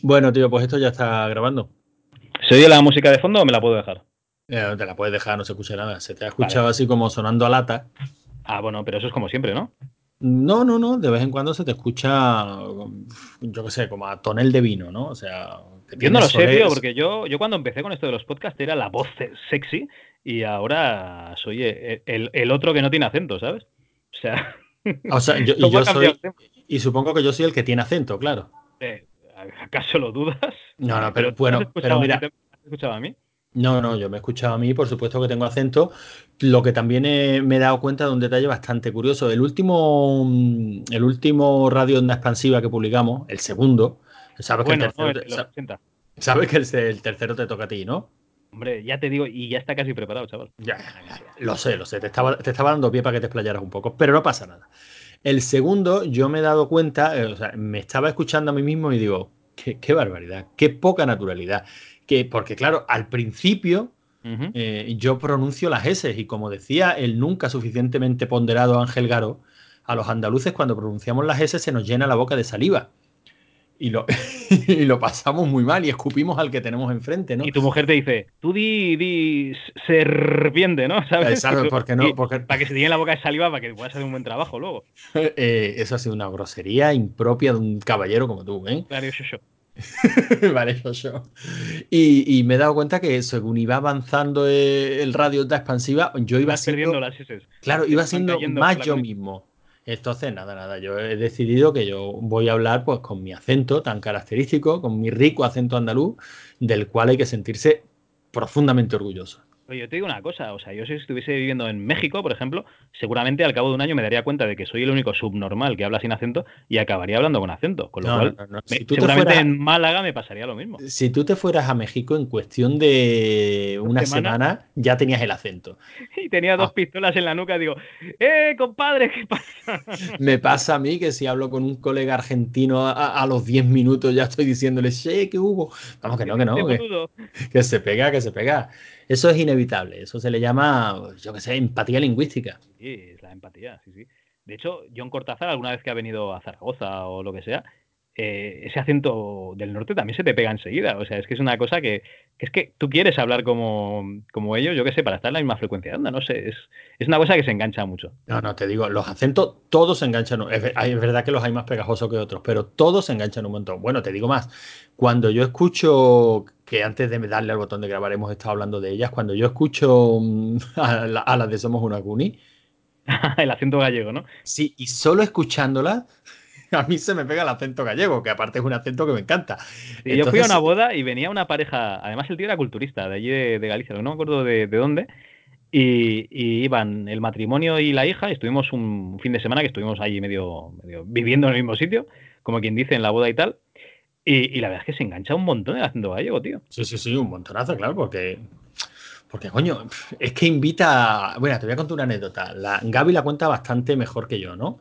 Bueno, tío, pues esto ya está grabando. ¿Se oye la música de fondo o me la puedo dejar? Eh, te la puedes dejar, no se escucha nada. Se te ha escuchado así como sonando a lata. Ah, bueno, pero eso es como siempre, ¿no? No, no, no. De vez en cuando se te escucha, yo qué sé, como a tonel de vino, ¿no? O sea. Yo no lo sé, tío, porque yo, yo cuando empecé con esto de los podcasts era la voz sexy y ahora soy el, el otro que no tiene acento, ¿sabes? O sea. O sea, yo, y yo soy. Y supongo que yo soy el que tiene acento, claro. Eh, ¿Acaso lo dudas? No, no, pero bueno, pero mira. ¿Te has escuchado a mí? No, no, yo me he escuchado a mí, por supuesto que tengo acento. Lo que también me he dado cuenta de un detalle bastante curioso. El último, mm, el último radio onda expansiva que publicamos, el segundo, sabes que el tercero, sabes que el, tercero te toca a ti, ¿no? Hombre, ya te digo, y ya está casi preparado, chaval. Ya, lo sé, lo sé. Te estaba, te estaba dando pie para que te explayaras un poco, pero no pasa nada. El segundo, yo me he dado cuenta, eh, o sea, me estaba escuchando a mí mismo y digo, qué, barbaridad, qué poca naturalidad. Que, porque claro, al principio eh, yo pronuncio las S y como decía el nunca suficientemente ponderado Ángel Garo, a los andaluces cuando pronunciamos las S se nos llena la boca de saliva y lo, y lo pasamos muy mal y escupimos al que tenemos enfrente, ¿no? Y tu mujer te dice, tú di, di serpiente, ¿no? ¿Sabes? Porque no. Porque... Para que se te llene la boca de saliva para que puedas hacer un buen trabajo luego. Eh, eso ha sido una grosería impropia de un caballero como tú, ¿eh? Claro, yo, yo. vale, yo, yo. Y, y, me he dado cuenta que según iba avanzando el radio de expansiva, yo iba siendo. Las Claro, iba siendo más yo mismo. Entonces, nada, nada, yo he decidido que yo voy a hablar pues con mi acento tan característico, con mi rico acento andaluz, del cual hay que sentirse profundamente orgulloso yo te digo una cosa, o sea, yo si estuviese viviendo en México, por ejemplo, seguramente al cabo de un año me daría cuenta de que soy el único subnormal que habla sin acento y acabaría hablando con acento. Con lo cual, seguramente en Málaga me pasaría lo mismo. Si tú te fueras a México en cuestión de una semana, ya tenías el acento. Y tenía dos ah. pistolas en la nuca, digo, ¡eh, compadre, qué pasa! me pasa a mí que si hablo con un colega argentino a, los 10 minutos ya estoy diciéndole, ¡sí, qué hubo! Vamos, que no, que no. que se pega, que se pega. Eso es inevitable, eso se le llama, yo qué sé, empatía lingüística. Sí, es la empatía, sí, sí. De hecho, John Cortázar, alguna vez que ha venido a Zaragoza o lo que sea, eh, ese acento del norte también se te pega enseguida. O sea, es que es una cosa que, es que tú quieres hablar como, como ellos, yo qué sé, para estar en la misma frecuencia de onda, no sé, es, es, una cosa que se engancha mucho. No, no, te digo, los acentos todos se enganchan, es, es verdad que los hay más pegajosos que otros, pero todos se enganchan un montón. Bueno, te digo más, cuando yo escucho, que antes de darle al botón de grabar hemos estado hablando de ellas, cuando yo escucho mm, a, las de Somos una Cuni, el acento gallego, ¿no? Sí, y solo escuchándola a mí se me pega el acento gallego, que aparte es un acento que me encanta. Y yo fui a una boda y venía una pareja, además el tío era culturista, de allí de, Galicia, no me acuerdo de, dónde, y, iban el matrimonio y la hija, y estuvimos un fin de semana que estuvimos allí medio, viviendo en el mismo sitio, como quien dice, en la boda y tal. Y, la verdad es que se engancha un montón el acento gallego, tío. Sí, sí, sí, un montonazo, claro, porque porque, coño, es que invita. Bueno, te voy a contar una anécdota. La, Gaby la cuenta bastante mejor que yo, ¿no?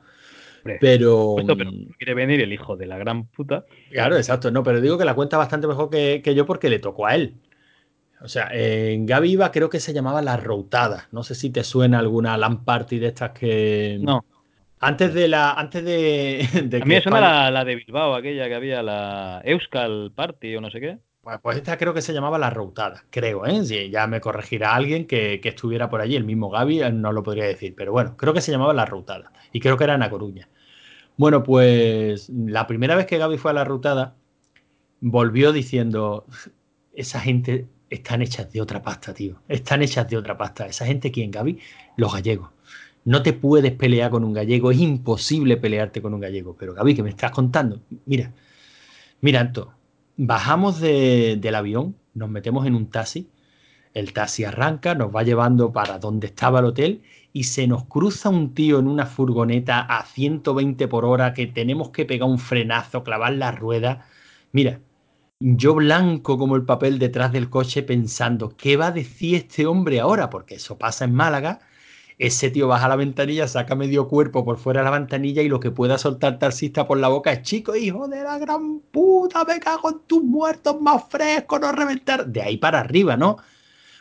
Pero, mm, quiere venir el hijo de la gran puta. Claro, exacto, no, pero digo que la cuenta bastante mejor que, yo porque le tocó a él. O sea, en Gaby iba creo que se llamaba La Routada. No sé si te suena alguna LAN party de estas que. No. Antes de la. Antes de. a mí me suena la, de Bilbao, aquella que había, la Euskal Party o no sé qué. Pues, pues esta creo que se llamaba La Routada, creo, ¿eh? Si ya me corregirá alguien que, estuviera por allí, el mismo Gaby, no lo podría decir, pero bueno, creo que se llamaba La Routada y creo que era en A Coruña. Bueno, pues la primera vez que Gaby fue a la rutada, volvió diciendo, esa gente están hechas de otra pasta, tío. Están hechas de otra pasta. Esa gente, ¿quién, Gaby? Los gallegos. No te puedes pelear con un gallego, es imposible pelearte con un gallego. Pero Gaby, ¿qué me estás contando? Mira, mira, Anto, bajamos del avión, nos metemos en un taxi, el taxi arranca, nos va llevando para donde estaba el hotel y se nos cruza un tío en una furgoneta a 120 por hora que tenemos que pegar un frenazo, clavar la rueda. Mira, yo blanco como el papel detrás del coche pensando, ¿qué va a decir este hombre ahora? Porque eso pasa en Málaga. Ese tío baja la ventanilla, saca medio cuerpo por fuera de la ventanilla y lo que pueda soltar taxista por la boca es, chico, hijo de la gran puta, me cago en tus muertos más frescos, no reventar. De ahí para arriba, ¿no?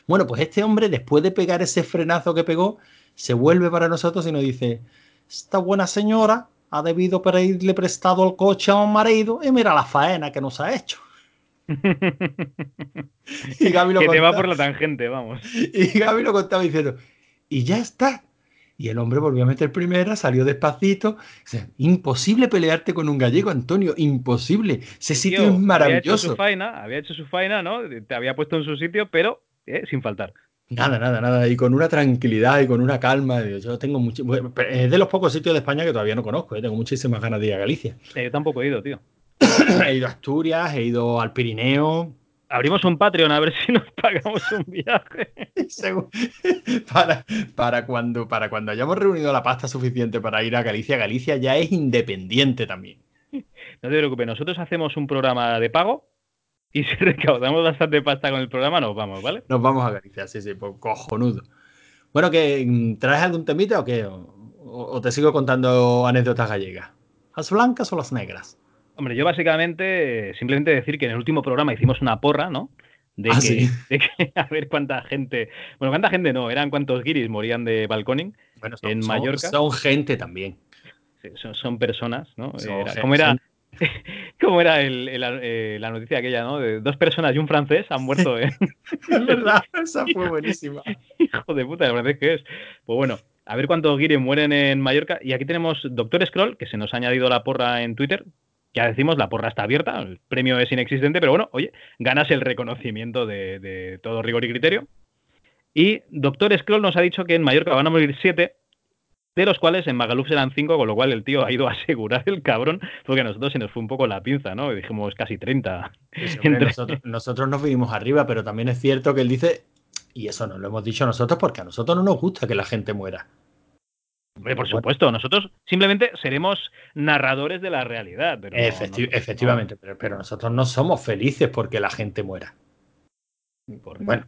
Bueno, pues este hombre, después de pegar ese frenazo que pegó, se vuelve para nosotros y nos dice, esta buena señora ha debido pedirle prestado el coche a un marido y mira la faena que nos ha hecho. y Gaby lo que te va por la tangente, vamos. Y Gaby lo contaba diciendo, y ya está. Y el hombre volvió a meter primera, salió despacito. imposible pelearte con un gallego, Antonio, imposible. Ese sitio es maravilloso. Había hecho su faena, había hecho su faena, ¿no? Te había puesto en su sitio, pero eh, sin faltar. Nada, nada, nada. Y con una tranquilidad y con una calma. Yo tengo mucho. Es de los pocos sitios de España que todavía no conozco. ¿eh? Tengo muchísimas ganas de ir a Galicia. yo tampoco he ido, tío. he ido a Asturias, he ido al Pirineo. Abrimos un Patreon a ver si nos pagamos un viaje. para, para, cuando, para cuando hayamos reunido la pasta suficiente para ir a Galicia, Galicia ya es independiente también. No te preocupes, nosotros hacemos un programa de pago y si recaudamos bastante pasta con el programa, nos vamos, ¿vale? Nos vamos a Galicia, sí, sí, pues cojonudo. Bueno, que mm, ¿traes algún temita o qué? o te sigo contando anécdotas gallegas? ¿Las blancas o las negras? Hombre, yo básicamente simplemente decir que en el último programa hicimos una porra, ¿no? De, ah, que, a ver cuánta gente, bueno, cuánta gente no, eran cuántos guiris morían de balconing en Mallorca. Son gente también. son, personas, ¿no? ¿Cómo era, ¿cómo era eh, la noticia aquella, ¿no? De dos personas y un francés han muerto. ¿eh? es verdad, esa fue buenísima. Hijo de puta, ¿el francés qué es? Pues bueno, a ver cuántos guiris mueren en Mallorca. Y aquí tenemos Doctor Scroll, que se nos ha añadido la porra en Twitter, ya decimos, la porra está abierta, el premio es inexistente, pero bueno, oye, ganas el reconocimiento de, todo rigor y criterio. Y Doctor Scroll nos ha dicho que en Mallorca van a morir siete, de los cuales en Magaluf serán cinco, con lo cual el tío ha ido a asegurar el cabrón, porque a nosotros se nos fue un poco la pinza, ¿no? dijimos casi 30. nosotros, nosotros nos vinimos arriba, pero también es cierto que él dice, y eso no lo hemos dicho nosotros porque a nosotros no nos gusta que la gente muera por supuesto, nosotros simplemente seremos narradores de la realidad. efectivamente, pero, nosotros no somos felices porque la gente muera. bueno,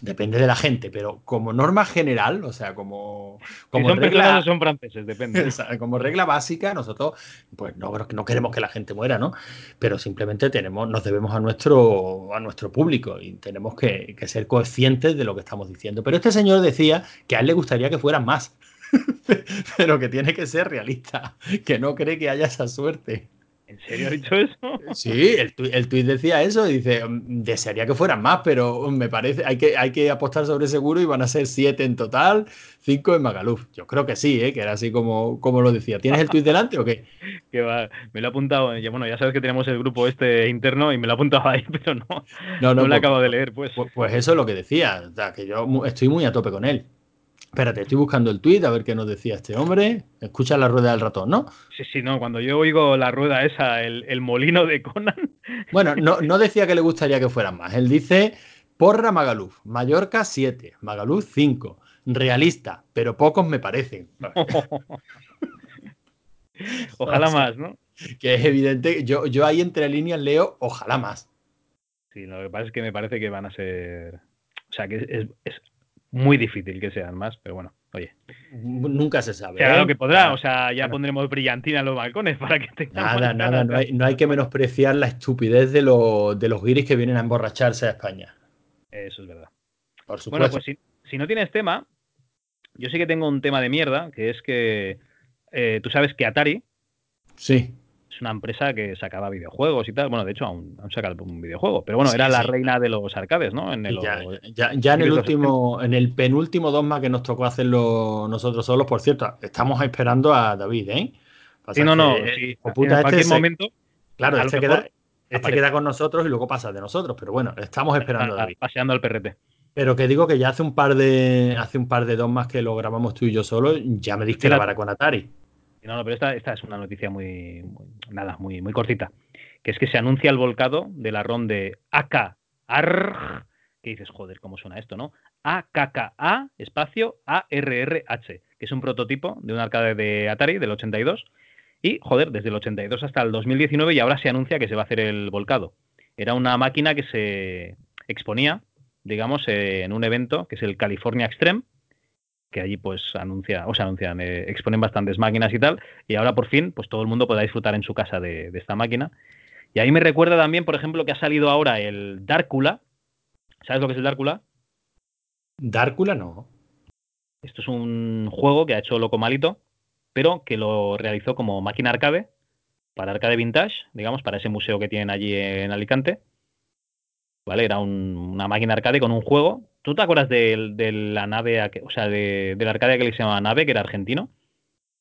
depende de la gente, pero como norma general, o sea, como, como son regla, son franceses, depende. Como regla básica, nosotros, pues no, no queremos que la gente muera, ¿no? Pero simplemente tenemos, nos debemos a nuestro, a nuestro público y tenemos que, que ser conscientes de lo que estamos diciendo. Pero este señor decía que a él le gustaría que fueran más. pero que tiene que ser realista, que no cree que haya esa suerte. ¿En serio ha dicho eso? Sí, el, el tuit decía eso, dice, mm, desearía que fueran más, pero me parece, hay que, hay que apostar sobre seguro y van a ser siete en total, cinco en Magaluf. Yo creo que sí, ¿eh? que era así como, como lo decía. ¿Tienes el tuit delante o qué? que va, me lo he apuntado, bueno, ya sabes que tenemos el grupo este interno y me lo he apuntado ahí, pero no, no, no, lo pues, acabo de leer, pues. pues. pues. eso es lo que decía, o sea, que yo estoy muy a tope con él. Espérate, estoy buscando el tuit a ver qué nos decía este hombre. Escucha la rueda del ratón, ¿no? Sí, sí, no. Cuando yo oigo la rueda esa, el, molino de Conan. Bueno, no, no, decía que le gustaría que fueran más. Él dice: Porra Magaluf, Mallorca 7, Magaluf 5. Realista, pero pocos me parecen. ojalá más, ¿no? Que es evidente, yo, yo ahí entre líneas leo, ojalá más. Sí, lo que pasa es que me parece que van a ser. O sea, que es muy difícil que sean más, pero bueno, oye. Nunca se sabe. Será lo ¿eh? que podrá, o sea, ya pondremos brillantina en los balcones para que tengan. Nada, nada, no hay, no hay, que menospreciar la estupidez de, de los guiris que vienen a emborracharse a España. Eso es verdad. Por supuesto. Bueno, pues si, no tienes tema, yo sí que tengo un tema de mierda, que es que eh, tú sabes que Atari. Sí una empresa que sacaba videojuegos y tal. Bueno, de hecho, aún, aún saca un videojuego. Pero bueno, era la reina de los arcades, ¿no? En el, ya, ya, en el último, en el penúltimo dogma que nos tocó hacerlo nosotros solos, por cierto, estamos esperando a David, ¿eh? sí, no, no, sí. en este cualquier momento. Claro, este, queda, este queda con nosotros y luego pasa de nosotros. Pero bueno, estamos esperando a David. Paseando al PRT. Pero que digo que ya hace un par de hace un par de dogmas que lo grabamos tú y yo solo, ya me diste la vara con Atari. No, no, pero esta, esta es una noticia muy, nada, muy, muy cortita. Que es que se anuncia el volcado de la ROM de AK ARG, que dices, joder, ¿cómo suena esto, no? AKKA espacio ARRH, que es un prototipo de un arcade de Atari del 82. Y, joder, desde el 82 hasta el 2019 y ahora se anuncia que se va a hacer el volcado. Era una máquina que se exponía, digamos, en un evento que es el California Extreme, que allí pues anuncia, o sea, anuncian, eh, exponen bastantes máquinas y tal, y ahora por fin pues todo el mundo podrá disfrutar en su casa de, esta máquina. Y ahí me recuerda también, por ejemplo, que ha salido ahora el Darkula. ¿Sabes lo que es el Darkula? Darkula no. Esto es un juego que ha hecho Loco Malito, pero que lo realizó como máquina arcade, para arcade vintage, digamos, para ese museo que tienen allí en Alicante. ¿Vale? Era una máquina arcade con un juego. ¿Tú te acuerdas de, la nave, o sea, de, la arcade que se llamaba Nave, que era argentino?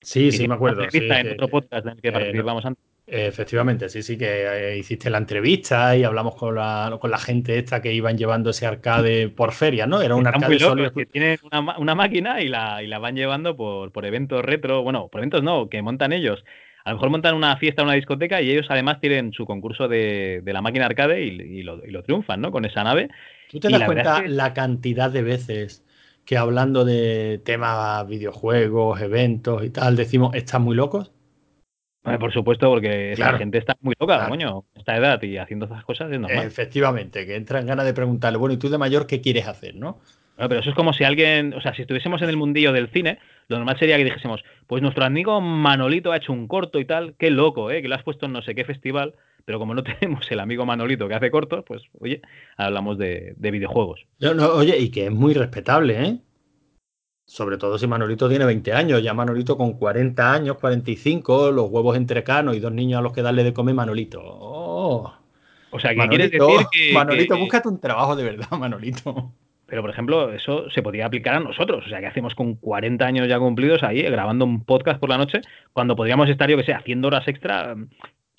Sí, sí, me acuerdo. Sí, en otro podcast en el que eh, participamos antes. Efectivamente, sí, sí, que eh, hiciste la entrevista y hablamos con la, con la gente esta que iban llevando ese arcade por feria, ¿no? Era un arcade solo. que tienen una, máquina y la, y la van llevando por, por eventos retro, bueno, por eventos no, que montan ellos. A lo mejor montan una fiesta, una discoteca y ellos además tienen su concurso de, la máquina arcade y, lo, triunfan, ¿no? Con esa nave. ¿Tú te das cuenta la cantidad de veces que hablando de temas videojuegos, eventos y tal, decimos, están muy locos? por supuesto, porque la gente está muy loca, coño, esta edad y haciendo esas cosas es normal. Efectivamente, que entran ganas de preguntarle, bueno, ¿y tú de mayor qué quieres hacer, no? pero eso es como si alguien, o sea, si estuviésemos en el mundillo del cine, lo normal sería que dijésemos, pues nuestro amigo Manolito ha hecho un corto y tal, qué loco, ¿eh? Que lo has puesto en no sé qué festival, pero como no tenemos el amigo Manolito que hace cortos, pues, oye, hablamos de, videojuegos. oye, y que es muy respetable, ¿eh? Sobre todo si Manolito tiene 20 años, ya Manolito con 40 años, 45, los huevos entrecanos y dos niños a los que darle de comer, Manolito. Oh. O sea, ¿qué quieres decir que. Manolito, búscate un trabajo de verdad, Manolito. Pero, por ejemplo, eso se podría aplicar a nosotros. O sea, ¿qué hacemos con 40 años ya cumplidos ahí, grabando un podcast por la noche, cuando podríamos estar, yo que sé, haciendo horas extra,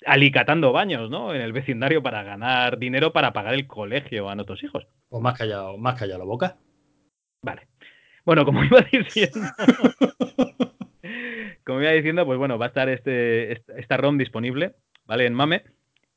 alicatando baños, ¿no? En el vecindario para ganar dinero para pagar el colegio a nuestros hijos. O más callado, más callado la boca. Vale. Bueno, como iba diciendo, como iba diciendo, pues bueno, va a estar este, esta ROM disponible, ¿vale? En MAME.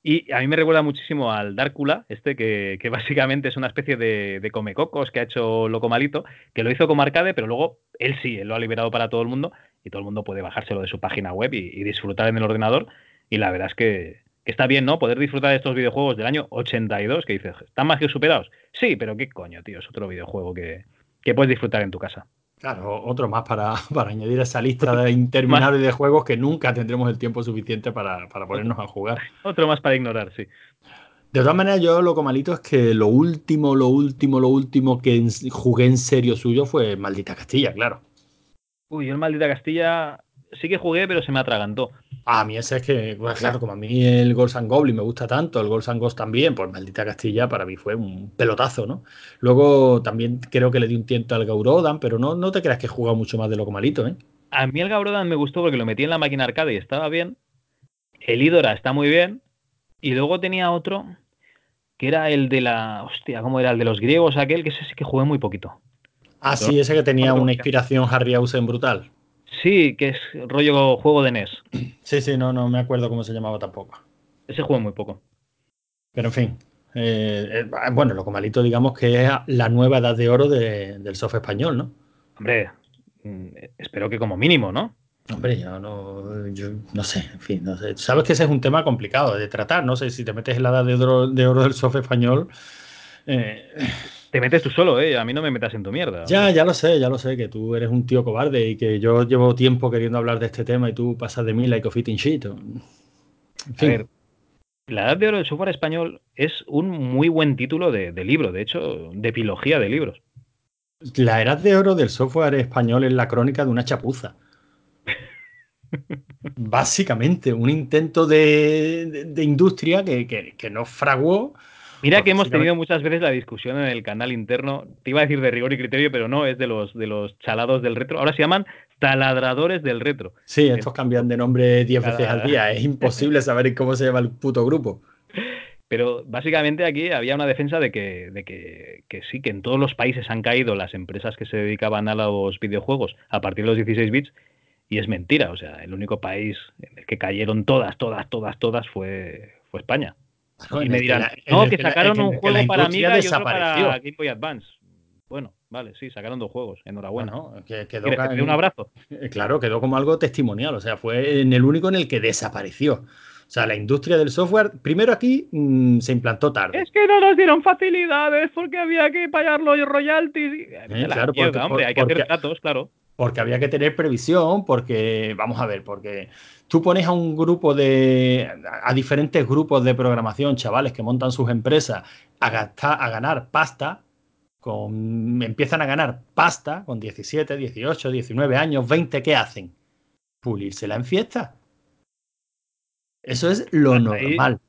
Y a mí me recuerda muchísimo al Dárcula, este que, básicamente es una especie de, de comecocos que ha hecho Loco Malito, que lo hizo como arcade, pero luego él sí, él lo ha liberado para todo el mundo y todo el mundo puede bajárselo de su página web y, disfrutar en el ordenador. Y la verdad es que, está bien, ¿no? Poder disfrutar de estos videojuegos del año 82, que dices, ¿están más que superados? Sí, pero qué coño, tío, es otro videojuego que, que puedes disfrutar en tu casa. Claro, otro más para, para añadir a esa lista de interminable de juegos que nunca tendremos el tiempo suficiente para, ponernos a jugar. Otro más para ignorar, sí. De todas maneras, yo lo malito es que lo último, lo último, lo último que jugué en serio suyo fue Maldita Castilla, claro. Uy, yo en Maldita Castilla sí que jugué, pero se me atragantó. A mí ese es que, claro, como a mí el Ghost and Goblin me gusta tanto, el Ghost and Ghost también, pues Maldita Castilla para mí fue un pelotazo, ¿no? Luego también creo que le di un tiento al Gaurodan, pero no, no te creas que he jugado mucho más de lo malito, ¿eh? A mí el Gaurodan me gustó porque lo metí en la máquina arcade y estaba bien. El Idora está muy bien. Y luego tenía otro que era el de la. Hostia, ¿cómo era? El de los griegos, aquel que ese sí que jugué muy poquito. Ah, sí, ese que tenía una inspiración Harryhausen brutal. Sí, que es rollo juego de NES. Sí, sí, no, no me acuerdo cómo se llamaba tampoco. Ese juego muy poco. Pero en fin. Eh, eh, bueno, lo malito, digamos que es la nueva edad de oro del software español, ¿no? Hombre, mm, espero que como mínimo, ¿no? Hombre, yo no, yo no sé, en fin, no sé. Sabes que ese es un tema complicado de tratar, no sé si te metes en la edad de oro, de oro del software español. Eh, te metes tú solo, ¿eh? A mí no me metas en tu mierda. Ya, ya lo sé, ya lo sé, que tú eres un tío cobarde y que yo llevo tiempo queriendo hablar de este tema y tú pasas de mí like a fitting shit. En fin. A ver, la Edad de Oro del Software Español es un muy buen título de, libro, de hecho, de epilogía de libros. La Edad de Oro del Software Español es la crónica de una chapuza. Básicamente, un intento de, industria que, que, que no fraguó Mira que hemos tenido muchas veces la discusión en el canal interno. Te iba a decir de rigor y criterio, pero no, es de los, de los chalados del retro. Ahora se llaman taladradores del retro. Sí, estos cambian de nombre 10 veces al día. Es imposible saber cómo se llama el puto grupo. Pero básicamente aquí había una defensa de, que, de que, que, sí, que en todos los países han caído las empresas que se dedicaban a los videojuegos a partir de los 16 bits. Y es mentira. O sea, el único país en el que cayeron todas, todas, todas, todas fue, fue España y me dirán, no, que sacaron un juego para Amiga y otro para Game Boy Advance. Bueno, vale, sí, sacaron dos juegos. Enhorabuena. quedó un abrazo? Eh, claro, quedó como algo testimonial. O sea, fue en el único en el que desapareció. O sea, la industria del software, primero aquí mm, se implantó tarde. Es que no nos dieron facilidades porque había que pagar los royalties. Eh, claro, porque, hombre, hay que hacer datos, claro. Porque había que tener previsión, porque, vamos a ver, porque tú pones a un grupo de, a diferentes grupos de programación, chavales que montan sus empresas, a, gastar, a ganar pasta, con, empiezan a ganar pasta con 17, 18, 19 años, 20, ¿qué hacen? Pulírsela en fiesta. Eso es lo normal.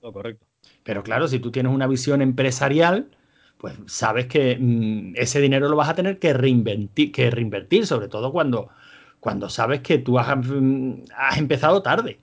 todo correcto. Pero claro, si tú tienes una visión empresarial, pues sabes que mm, ese dinero lo vas a tener que reinvertir, que reinvertir sobre todo cuando, cuando sabes que tú has, mm, has empezado tarde.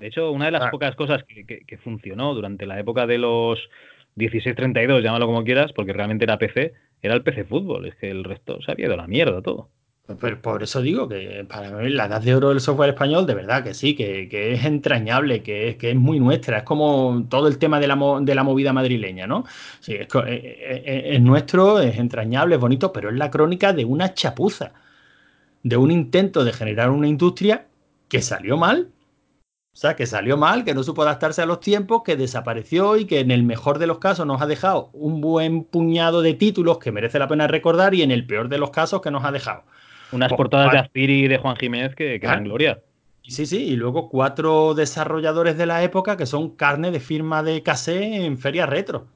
De hecho, una de las ah. pocas cosas que, que, funcionó durante la época de los 1632, llámalo como quieras, porque realmente era PC, era el PC Fútbol. Es que el resto se había ido a la mierda todo. Pues por eso digo que para mí la edad de oro del software español, de verdad que sí, que, es entrañable, que es, que es muy nuestra. Es como todo el tema de la, de la movida madrileña, ¿no? Sí, es, es, nuestro, es entrañable, es bonito, pero es la crónica de una chapuza, de un intento de generar una industria que salió mal. O sea, que salió mal, que no supo adaptarse a los tiempos, que desapareció y que en el mejor de los casos nos ha dejado un buen puñado de títulos que merece la pena recordar y en el peor de los casos que nos ha dejado unas portadas de Aspiri y de Juan Jiménez que, que dan gloria. Sí, sí, y luego cuatro desarrolladores de la época que son carne de firma de cassé en feria retro.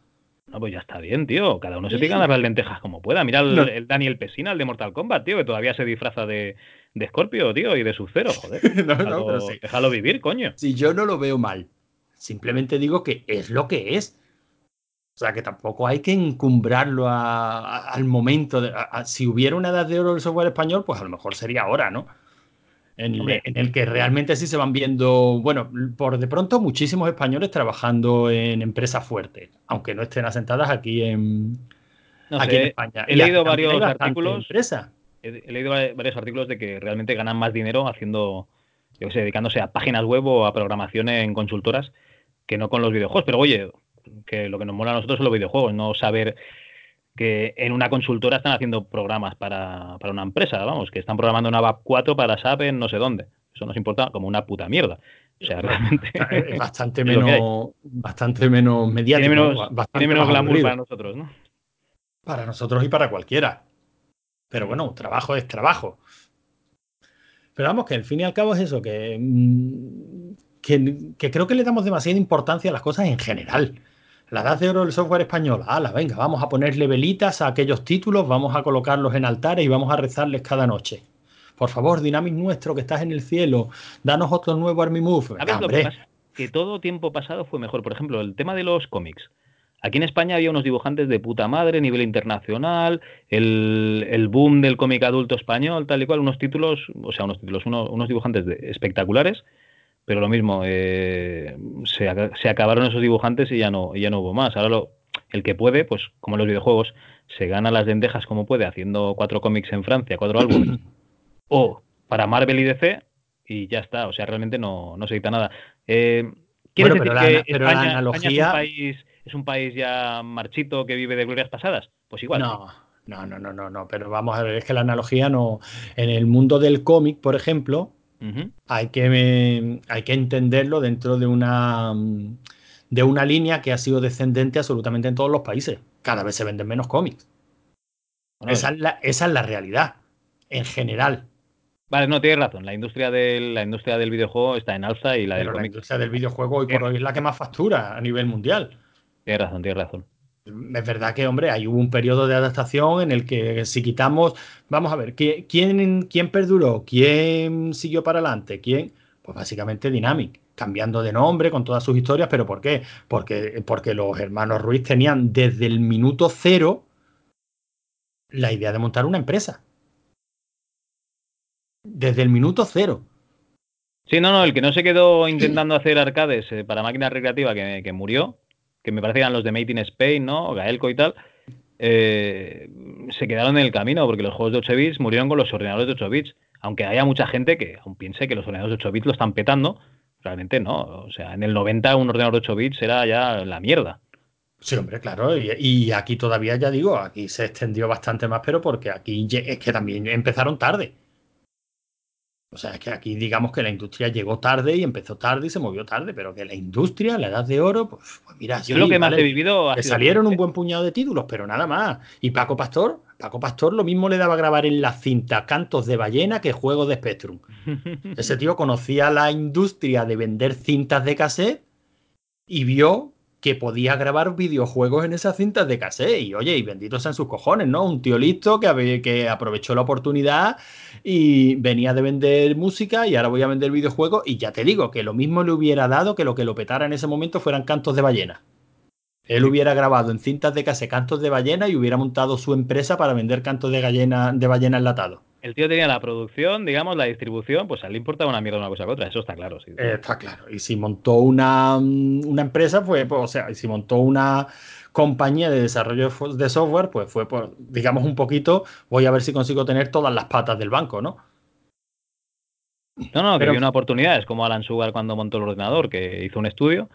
No, pues ya está bien, tío. Cada uno se dar las lentejas como pueda. Mira el, Daniel Pesina, el de Mortal Kombat, tío, que todavía se disfraza de, de Scorpio, tío, y de Sub-Zero, joder. no, déjalo, no, pero sí. déjalo vivir, coño. Si yo no lo veo mal. Simplemente digo que es lo que es. O sea, que tampoco hay que encumbrarlo al momento. De, si hubiera una edad de oro del software español, pues a lo mejor sería ahora, ¿no? En, el que realmente sí se van viendo, bueno, por de pronto muchísimos españoles trabajando en empresas fuertes, aunque no estén asentadas aquí en, aquí en España. He leído varios artículos. He, leído varios artículos de que realmente ganan más dinero haciendo, yo sé, dedicándose a páginas web o a programación en consultoras que no con los videojuegos. Pero oye, que lo que nos mola a nosotros son los videojuegos, no saber que en una consultora están haciendo programas para, una empresa, vamos, que están programando una VAP 4 para SAP en no sé dónde. Eso nos importa como una puta mierda. O sea, realmente. Es bastante menos, bastante menos mediático. Tiene menos, bastante menos glamour para nosotros, ¿no? Para nosotros y para cualquiera. Pero bueno, trabajo es trabajo. Pero vamos, que al fin y al cabo es eso, que, mm, que creo que le damos demasiada importancia a las cosas en general la edad de oro del software español. Ala, venga, vamos a ponerle velitas a aquellos títulos, vamos a colocarlos en altares y vamos a rezarles cada noche. Por favor, Dynamic nuestro, que estás en el cielo, danos otro nuevo Army Move. que, que todo tiempo pasado fue mejor. Por ejemplo, el tema de los cómics. Aquí en España había unos dibujantes de puta madre a nivel internacional, el, boom del cómic adulto español, tal y cual, unos títulos, o sea, unos títulos, unos dibujantes espectaculares pero lo mismo, eh, se, acabaron esos dibujantes y ya no, ya no hubo más. Ahora lo, el que puede, pues como en los videojuegos, se gana las lentejas como puede, haciendo cuatro cómics en Francia, cuatro álbumes, o para Marvel y DC, y ya está. O sea, realmente no, no se edita nada. Eh, ¿Quieres decir que España, es, un país, es un país ya marchito que vive de glorias pasadas? Pues igual. No. No, no, no, no, no, pero vamos a ver, es que la analogía no. En el mundo del cómic, por ejemplo, hay, que, hay que entenderlo dentro de una, de una línea que ha sido descendente absolutamente en todos los países. Cada vez se venden menos cómics. esa, es la, esa es la realidad, en general. Vale, no, tienes razón. La industria del, la industria del videojuego está en alza y la del cómic. La industria del videojuego hoy por hoy es la que más factura a nivel mundial. Tienes razón, tienes razón es verdad que, hombre, hay un periodo de adaptación en el que si quitamos, vamos a ver, ¿quién, quién perduró? ¿Quién siguió para adelante? ¿Quién? Pues básicamente Dynamic, cambiando de nombre con todas sus historias, pero ¿por qué? Porque, porque los hermanos Ruiz tenían desde el minuto cero la idea de montar una empresa. Desde el minuto cero. Sí, no, no, el que no se quedó intentando hacer arcades eh, para máquinas recreativas que, que murió, que me parece que eran los de Made in Spain, ¿no? Gaelco y tal, eh, se quedaron en el camino porque los juegos de 8 bits murieron con los ordenadores de 8 bits. Aunque haya mucha gente que aún piense que los ordenadores de 8 bits lo están petando, realmente no. O sea, en el 90 un ordenador de 8 bits era ya la mierda. Sí, hombre, claro. Y, aquí todavía, ya digo, aquí se extendió bastante más, pero porque aquí es que también empezaron tarde. O sea, es que aquí digamos que la industria llegó tarde y empezó tarde y se movió tarde, pero que la industria, la edad de oro, pues, pues mira, yo lo que más he vivido. Que salieron un buen puñado de títulos, pero nada más. Y Paco Pastor, Paco Pastor lo mismo le daba a grabar en la cinta cantos de ballena que juegos de Spectrum. Ese tío conocía la industria de vender cintas de cassette y vio que podía grabar videojuegos en esas cintas de cassette. Y oye, y benditos sean sus cojones, ¿no? Un tío listo que, que aprovechó la oportunidad y venía de vender música y ahora voy a vender videojuegos. Y ya te digo que lo mismo le hubiera dado que lo que lo petara en ese momento fueran cantos de ballena. Él hubiera grabado en cintas de case cantos de ballena y hubiera montado su empresa para vender cantos de, gallina, de ballena enlatados. El tío tenía la producción, digamos, la distribución, pues a él le importaba una mierda una cosa que otra, eso está claro. Sí. Eh, está claro. Y si montó una, una empresa, fue, pues, o sea, y si montó una compañía de desarrollo de software, pues fue, por, digamos, un poquito, voy a ver si consigo tener todas las patas del banco, ¿no? No, no, que Pero, una oportunidad. Es como Alan Sugar cuando montó el ordenador, que hizo un estudio.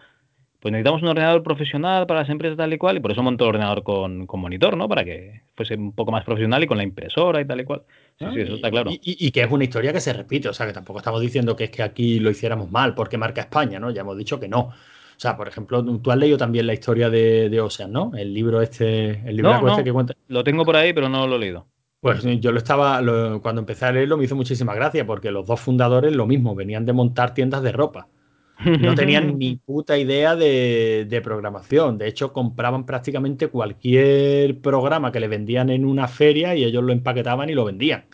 Pues necesitamos un ordenador profesional para las empresas tal y cual, y por eso montó el ordenador con, con monitor, ¿no? Para que fuese un poco más profesional y con la impresora y tal y cual. Sí, sí, eso está claro. Y, y, y, que es una historia que se repite, o sea, que tampoco estamos diciendo que es que aquí lo hiciéramos mal porque marca España, ¿no? Ya hemos dicho que no. O sea, por ejemplo, tú has leído también la historia de, de Ocean, ¿no? El libro este, el libro no, no, este que cuenta. Lo tengo por ahí, pero no lo he leído. Pues yo lo estaba, lo, cuando empecé a leerlo me hizo muchísima gracia porque los dos fundadores lo mismo, venían de montar tiendas de ropa. No tenían ni puta idea de, de, programación. De hecho, compraban prácticamente cualquier programa que le vendían en una feria y ellos lo empaquetaban y lo vendían.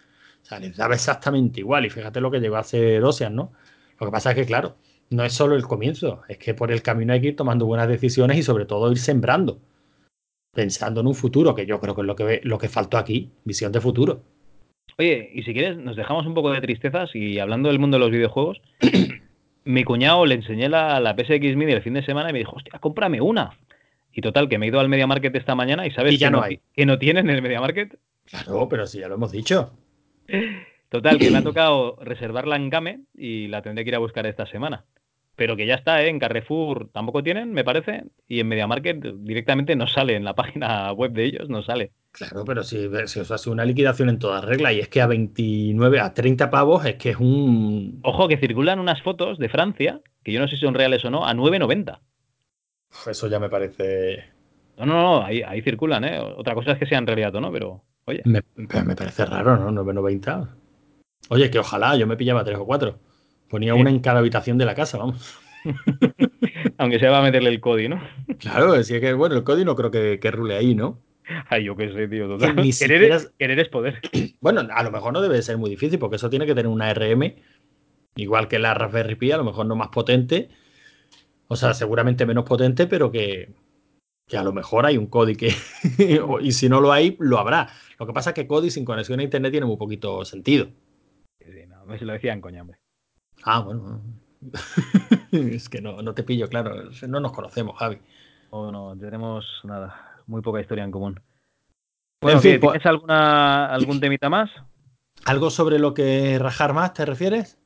O sea, les daba exactamente igual. Y fíjate lo que llegó a hacer Ocean, ¿no? Lo que pasa es que, claro, no es solo el comienzo, es que por el camino hay que ir tomando buenas decisiones y sobre todo ir sembrando pensando en un futuro, que yo creo que es lo que, lo que faltó aquí, visión de futuro. Oye, y si quieres, nos dejamos un poco de tristezas y hablando del mundo de los videojuegos, mi cuñado le enseñé la, la PSX Mini el fin de semana y me dijo, hostia, cómprame una. Y total, que me he ido al Media Market esta mañana y sabes y ya que, no no, hay. que no tienen en el Media Market. Claro, pero si ya lo hemos dicho. Total, que me ha tocado reservarla en Game y la tendré que ir a buscar esta semana pero que ya está, ¿eh? en Carrefour tampoco tienen, me parece, y en MediaMarket directamente no sale, en la página web de ellos no sale. Claro, pero si, si os hace una liquidación en toda regla y es que a 29, a 30 pavos es que es un... Ojo, que circulan unas fotos de Francia, que yo no sé si son reales o no, a 9,90. Eso ya me parece... No, no, no, ahí, ahí circulan, ¿eh? Otra cosa es que sean realidad o no, pero oye. Me, me parece raro, ¿no? 9,90. Oye, que ojalá yo me pillaba tres o cuatro. Ponía una en cada habitación de la casa, vamos. Aunque se va a meterle el código, ¿no? Claro, si es que, bueno, el código no creo que, que rule ahí, ¿no? Ay, yo qué sé, tío. Total. Ni querer, es, querer, es, poder. Bueno, a lo mejor no debe ser muy difícil, porque eso tiene que tener una RM, igual que la Raspberry Pi, a lo mejor no más potente. O sea, seguramente menos potente, pero que, que a lo mejor hay un código que. y si no lo hay, lo habrá. Lo que pasa es que Cody sin conexión a internet tiene muy poquito sentido. Sí, no, me se lo decían coña, hombre. Ah, bueno. es que no, no, te pillo, claro. No nos conocemos, Javi. Oh, no, tenemos nada, muy poca historia en común. Bueno, en fin, ¿tienes pues... alguna, algún temita más? ¿Algo sobre lo que rajar más te refieres?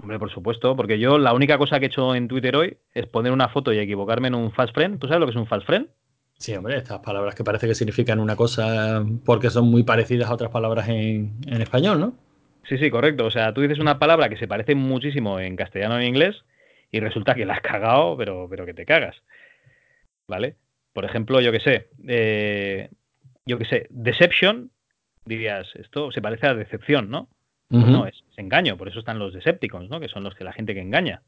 Hombre, por supuesto, porque yo la única cosa que he hecho en Twitter hoy es poner una foto y equivocarme en un fast friend. ¿Tú sabes lo que es un fast friend? Sí, hombre, estas palabras que parece que significan una cosa porque son muy parecidas a otras palabras en, en español, ¿no? Sí, sí, correcto. O sea, tú dices una palabra que se parece muchísimo en castellano en inglés y resulta que la has cagado, pero, pero que te cagas. ¿Vale? Por ejemplo, yo que sé, eh, yo que sé, deception, dirías, esto se parece a decepción, ¿no? Uh -huh. pues no, es, es, engaño, por eso están los Decepticons, ¿no? Que son los que la gente que engaña.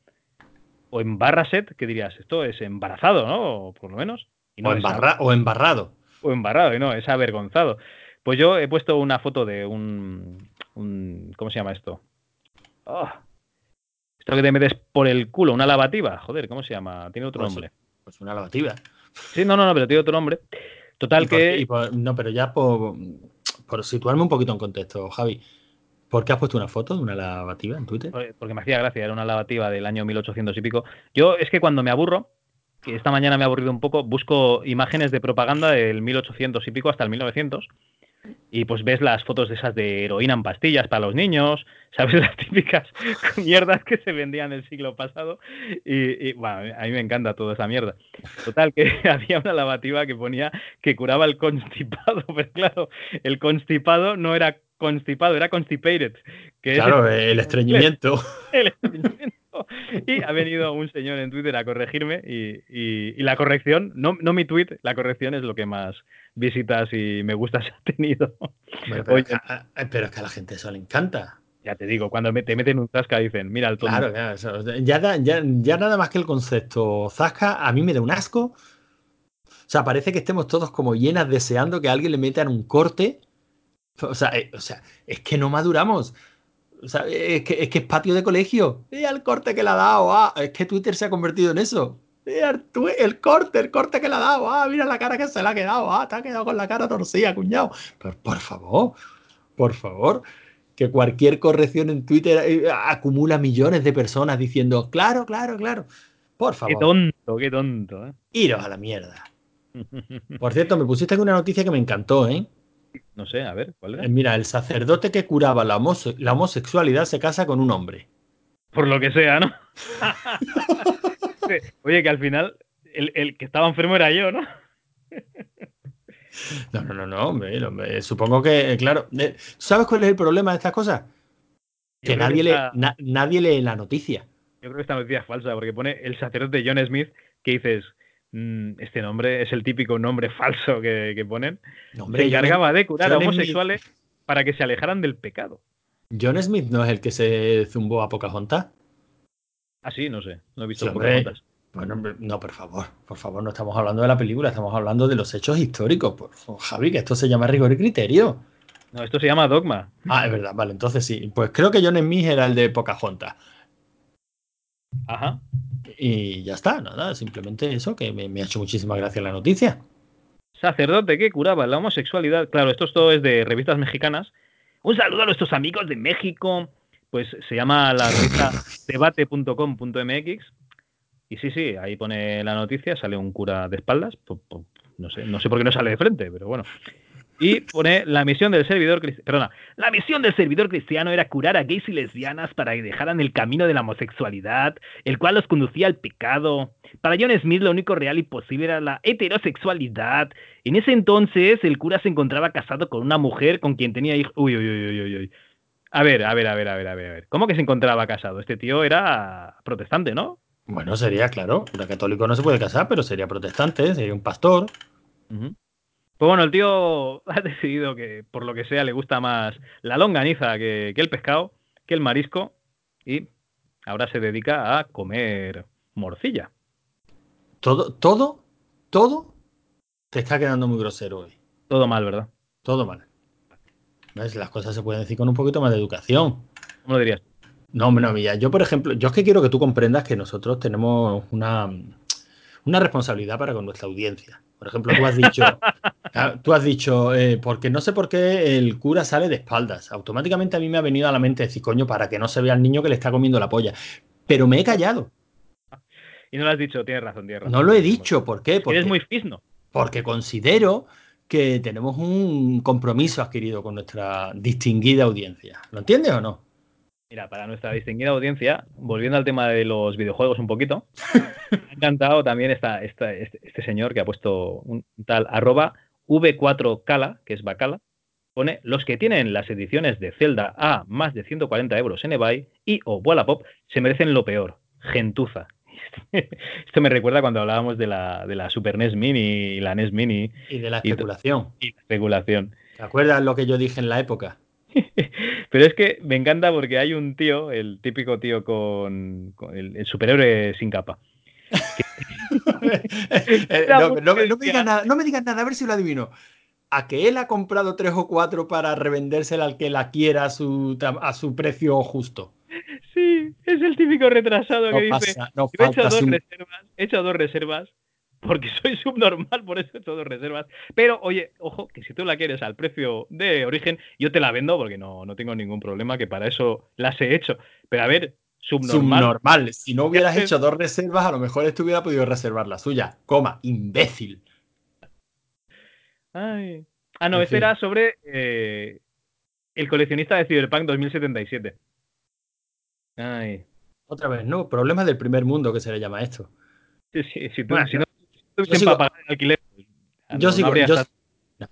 O embarraset, que dirías, esto es embarazado, ¿no? O por lo menos. Y no o, embarra o embarrado. O embarrado, y no, es avergonzado. Pues yo he puesto una foto de un, un ¿cómo se llama esto? Oh, esto que te metes por el culo, una lavativa. Joder, ¿cómo se llama? Tiene otro pues, nombre. Pues una lavativa. Sí, no, no, no, pero tiene otro nombre. Total y por, que. Y por, no, pero ya por, por, situarme un poquito en contexto, Javi. ¿Por qué has puesto una foto de una lavativa en Twitter? Porque me hacía gracia, era una lavativa del año 1800 y pico. Yo es que cuando me aburro, que esta mañana me ha aburrido un poco, busco imágenes de propaganda del 1800 y pico hasta el 1900 y pues ves las fotos de esas de heroína en pastillas para los niños, ¿sabes? Las típicas mierdas que se vendían el siglo pasado. Y, bueno, a mí me encanta toda esa mierda. Total, que había una lavativa que ponía que curaba el constipado, pero claro, el constipado no era constipado, era constipated. Que claro, es el, el estreñimiento. El estreñimiento. Y ha venido un señor en Twitter a corregirme y, y, y la corrección, no, no, mi tweet, la corrección es lo que más visitas y me gustas ha tenido. Bueno, pero, Oye, es que, pero, es que, a la gente eso le encanta. Ya te digo, cuando te meten un zasca dicen, mira el tono. Claro, claro eso, ya, da, ya, ya, nada más que el concepto zasca, a mí me da un asco. O sea, parece que estemos todos como llenas deseando que alguien le metan un corte. O sea, eh, o sea es que no maduramos. O sea, es, que, es que es patio de colegio. Y al corte que le ha dado. Ah, es que Twitter se ha convertido en eso. el corte, el corte que le ha dado. Ah, mira la cara que se le ha quedado. Ah, te ha quedado con la cara torcida, cuñado. Pero por favor, por favor, que cualquier corrección en Twitter eh, acumula millones de personas diciendo, claro, claro, claro. Por favor. Qué tonto, qué tonto. ¿eh? Iros a la mierda. Por cierto, me pusiste una noticia que me encantó, ¿eh? No sé, a ver, ¿cuál era? Eh, mira, el sacerdote que curaba la, la homosexualidad se casa con un hombre. Por lo que sea, ¿no? Oye, que al final el, que estaba enfermo era yo, ¿no? No, no, no, no, hombre, supongo que, claro, eh, ¿sabes cuál es el problema de estas cosas? Que nadie, lee, nadie lee la noticia. Yo creo que esta noticia es falsa, porque pone el sacerdote John Smith, que dices, este nombre es el típico nombre falso que, ponen. se encargaba de curar a homosexuales para que se alejaran del pecado. John Smith no es el que se zumbó a Pocahontas. Ah, sí, no sé. No he visto Pocahontas. Bueno, no, por favor, por favor, no estamos hablando de la película, estamos hablando de los hechos históricos. Por Javi, que esto se llama rigor y criterio. No, esto se llama dogma. Ah, es verdad, vale, entonces sí. Pues creo que John Smith era el de Pocahontas. Ajá. Y ya está, nada, simplemente eso, que me, ha hecho muchísima gracia la noticia. Sacerdote que curaba la homosexualidad. Claro, esto todo es de revistas mexicanas. Un saludo a nuestros amigos de México. Pues se llama la revista debate.com.mx y sí, sí, ahí pone la noticia, sale un cura de espaldas, no sé, no sé por qué no sale de frente, pero bueno. Y pone la misión del servidor perdona, la misión del servidor cristiano era curar a gays y lesbianas para que dejaran el camino de la homosexualidad, el cual los conducía al pecado. Para John Smith lo único real y posible era la heterosexualidad. En ese entonces el cura se encontraba casado con una mujer con quien tenía hijos. Uy, uy, uy, uy, uy. A ver, a ver, a ver, a ver, a ver, a ver. ¿Cómo que se encontraba casado? Este tío era protestante, ¿no? Bueno, sería, claro, un católico no se puede casar, pero sería protestante, sería un pastor. Pues bueno, el tío ha decidido que por lo que sea le gusta más la longaniza que, el pescado, que el marisco, y ahora se dedica a comer morcilla. Todo, todo, todo te está quedando muy grosero hoy. Todo mal, ¿verdad? Todo mal. Las cosas se pueden decir con un poquito más de educación. ¿Cómo lo dirías? No, no, mira, yo por ejemplo, yo es que quiero que tú comprendas que nosotros tenemos una, una responsabilidad para con nuestra audiencia. Por ejemplo, tú has dicho, ah, tú has dicho, eh, porque no sé por qué el cura sale de espaldas. Automáticamente a mí me ha venido a la mente decir, coño, para que no se vea el niño que le está comiendo la polla. Pero me he callado. Y no lo has dicho, tienes razón, tienes razón. No lo he dicho, ¿por qué? Porque, Eres muy fisno. Porque considero que tenemos un compromiso adquirido con nuestra distinguida audiencia. ¿Lo entiendes o no? Mira, para nuestra distinguida audiencia, volviendo al tema de los videojuegos un poquito, me ha encantado también esta, este, este, señor que ha puesto un tal arroba V4Cala, que es Bacala, pone los que tienen las ediciones de Zelda a más de 140 euros en eBay y o Wallapop se merecen lo peor, gentuza. Esto me recuerda cuando hablábamos de la, de la Super NES Mini y la NES Mini. Y de la especulación. Y, la especulación. ¿Te acuerdas lo que yo dije en la época? Pero es que me encanta porque hay un tío, el típico tío con, el, superhéroe sin capa. Eh, no, me digas nada, no me digas nada, a ver si lo adivino. A que él ha comprado tres o cuatro para revendérsela al que la quiera a su, a su precio justo. Sí, es el típico retrasado que dice: he, hecho dos reservas, he hecho dos reservas porque soy subnormal, por eso todo reservas. Pero oye, ojo, que si tú la quieres al precio de origen, yo te la vendo porque no, no tengo ningún problema, que para eso las he hecho. Pero a ver, subnormal. Subnormal. Si no hubieras hecho dos reservas, a lo mejor esto hubiera podido reservar la suya. Coma, imbécil. Ay. Ah, no, ese era sobre eh, el coleccionista de Cyberpunk 2077. Ay. Otra vez, no, problemas del primer mundo que se le llama esto. Sí, sí, si, tú, si no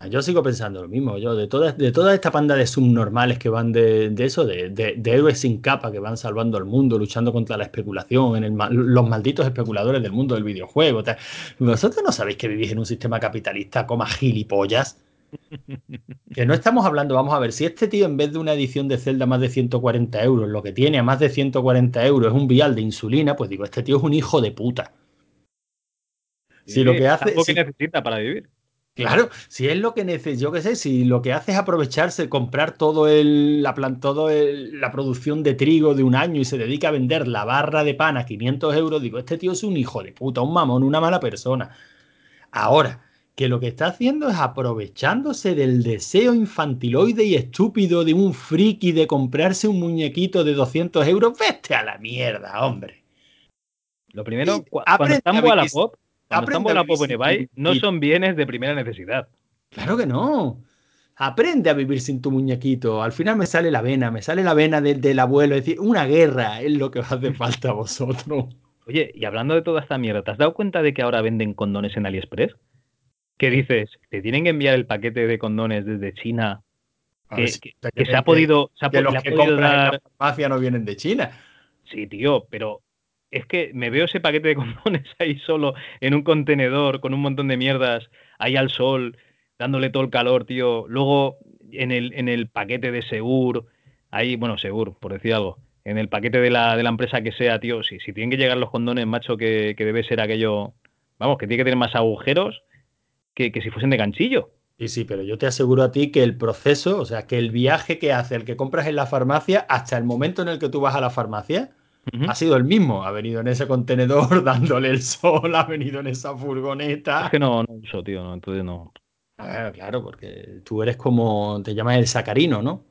yo sigo, pensando lo mismo. Yo, de toda, de toda esta panda de subnormales que van de, eso, de, héroes sin capa que van salvando al mundo, luchando contra la especulación, en los malditos especuladores del mundo del videojuego. Vosotros no sabéis que vivís en un sistema capitalista como gilipollas. Que no estamos hablando, vamos a ver, si este tío en vez de una edición de Zelda más de 140 euros, lo que tiene a más de 140 euros es un vial de insulina, pues digo, este tío es un hijo de puta. Si lo que hace. necesita para vivir. Claro, si es lo que necesitas, yo qué sé, si lo que hace es aprovecharse, comprar todo el, la, plan, todo el, la producción de trigo de un año y se dedica a vender la barra de pan a 500 euros, digo, este tío es un hijo de puta, un mamón, una mala persona. Ahora, que lo que está haciendo es aprovechándose del deseo infantiloide y estúpido de un friki de comprarse un muñequito de 200 euros, vete a la mierda, hombre. Lo primero, cu cuando están a eBay, no son bienes de primera necesidad. Claro que no. Aprende a vivir sin tu muñequito. Al final me sale la vena, me sale la vena del, del abuelo. Es decir, una guerra es lo que os hace falta a vosotros. Oye, y hablando de toda esta mierda, ¿te has dado cuenta de que ahora venden condones en AliExpress? ¿Qué dices? Te tienen que enviar el paquete de condones desde China. Que, que, que, se ha podido, se ha, que los que dar... en la farmacia no vienen de China. Sí, tío, pero es que me veo ese paquete de condones ahí solo en un contenedor con un montón de mierdas ahí al sol, dándole todo el calor, tío. Luego en el, en el paquete de Segur, ahí, bueno, Segur, por decir algo, en el paquete de la, de la empresa que sea, tío, si, si tienen que llegar los condones, macho, que, que, debe ser aquello, vamos, que tiene que tener más agujeros que, que si fuesen de ganchillo. Sí, sí, pero yo te aseguro a ti que el proceso, o sea, que el viaje que hace el que compras en la farmacia hasta el momento en el que tú vas a la farmacia, Uh -huh. ha sido el mismo. Ha venido en ese contenedor dándole el sol, ha venido en esa furgoneta. Es que no, no uso, tío, no, entonces no. Ah, claro, porque tú eres como, te llamas el sacarino, ¿no?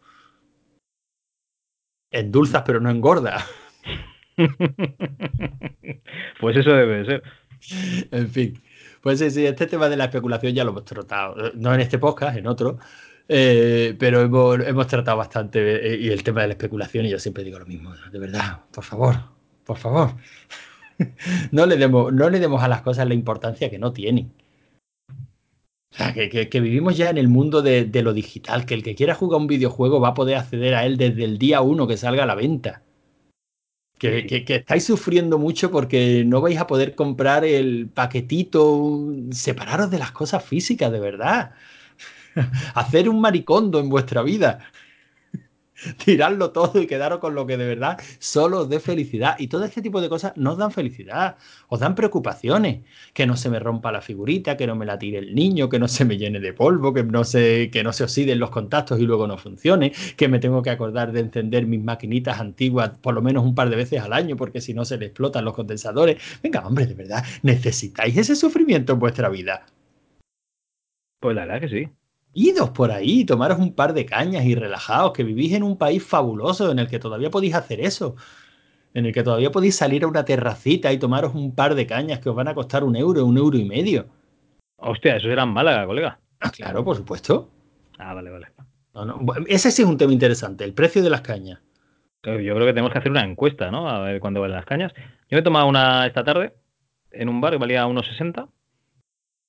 Endulzas pero no engorda. pues eso debe de ser. En fin. Pues sí, sí, este tema de la especulación ya lo hemos tratado. No en este podcast, en otro. Eh, pero hemos, hemos, tratado bastante eh, y el tema de la especulación y yo siempre digo lo mismo, de verdad, por favor, por favor, no le demos, no le demos a las cosas la importancia que no tienen. O sea, que, que, que vivimos ya en el mundo de, de, lo digital, que el que quiera jugar un videojuego va a poder acceder a él desde el día uno que salga a la venta. Que, que, que, estáis sufriendo mucho porque no vais a poder comprar el paquetito, separaros de las cosas físicas, de verdad. hacer un maricondo en vuestra vida. Tirarlo todo y quedaros con lo que de verdad solo os dé felicidad. Y todo este tipo de cosas no os dan felicidad, os dan preocupaciones. Que no se me rompa la figurita, que no me la tire el niño, que no se me llene de polvo, que no se, que no se oxiden los contactos y luego no funcione, que me tengo que acordar de encender mis maquinitas antiguas por lo menos un par de veces al año porque si no se le explotan los condensadores. Venga, hombre, de verdad, ¿necesitáis ese sufrimiento en vuestra vida? Pues la verdad que sí. Idos por ahí, tomaros un par de cañas y relajaos, que vivís en un país fabuloso en el que todavía podéis hacer eso. En el que todavía podéis salir a una terracita y tomaros un par de cañas que os van a costar un euro, un euro y medio. Hostia, eso era en Málaga, colega. Ah, claro, por supuesto. Ah, vale, vale. No, no. Ese sí es un tema interesante, el precio de las cañas. Yo creo que tenemos que hacer una encuesta, ¿no? A ver cuándo valen las cañas. Yo me he tomado una esta tarde en un bar que valía unos 60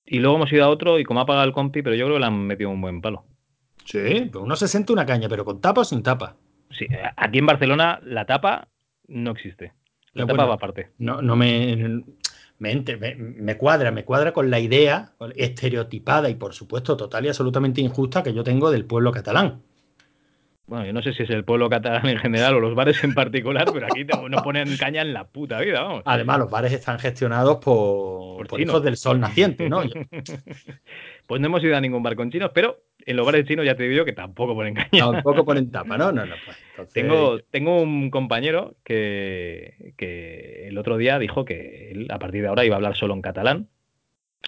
y luego hemos ido a otro y como ha pagado el compi, pero yo creo que le han metido un buen palo. Sí, pues unos 60 una caña, pero con tapa o sin tapa. Sí, aquí en Barcelona la tapa no existe. La pero tapa bueno, va aparte. No, no me, me, me, me, cuadra, me cuadra con la idea estereotipada y por supuesto total y absolutamente injusta que yo tengo del pueblo catalán. Bueno, yo no sé si es el pueblo catalán en general o los bares en particular, pero aquí no ponen caña en la puta vida, vamos. Además, los bares están gestionados por, por, por hijos del sol naciente, ¿no? pues no hemos ido a ningún bar con chinos, pero en los bares chinos ya te digo yo que tampoco ponen caña. Tampoco ponen tapa, ¿no? No, no, pues. Entonces... Tengo, tengo un compañero que, que el otro día dijo que él a partir de ahora iba a hablar solo en catalán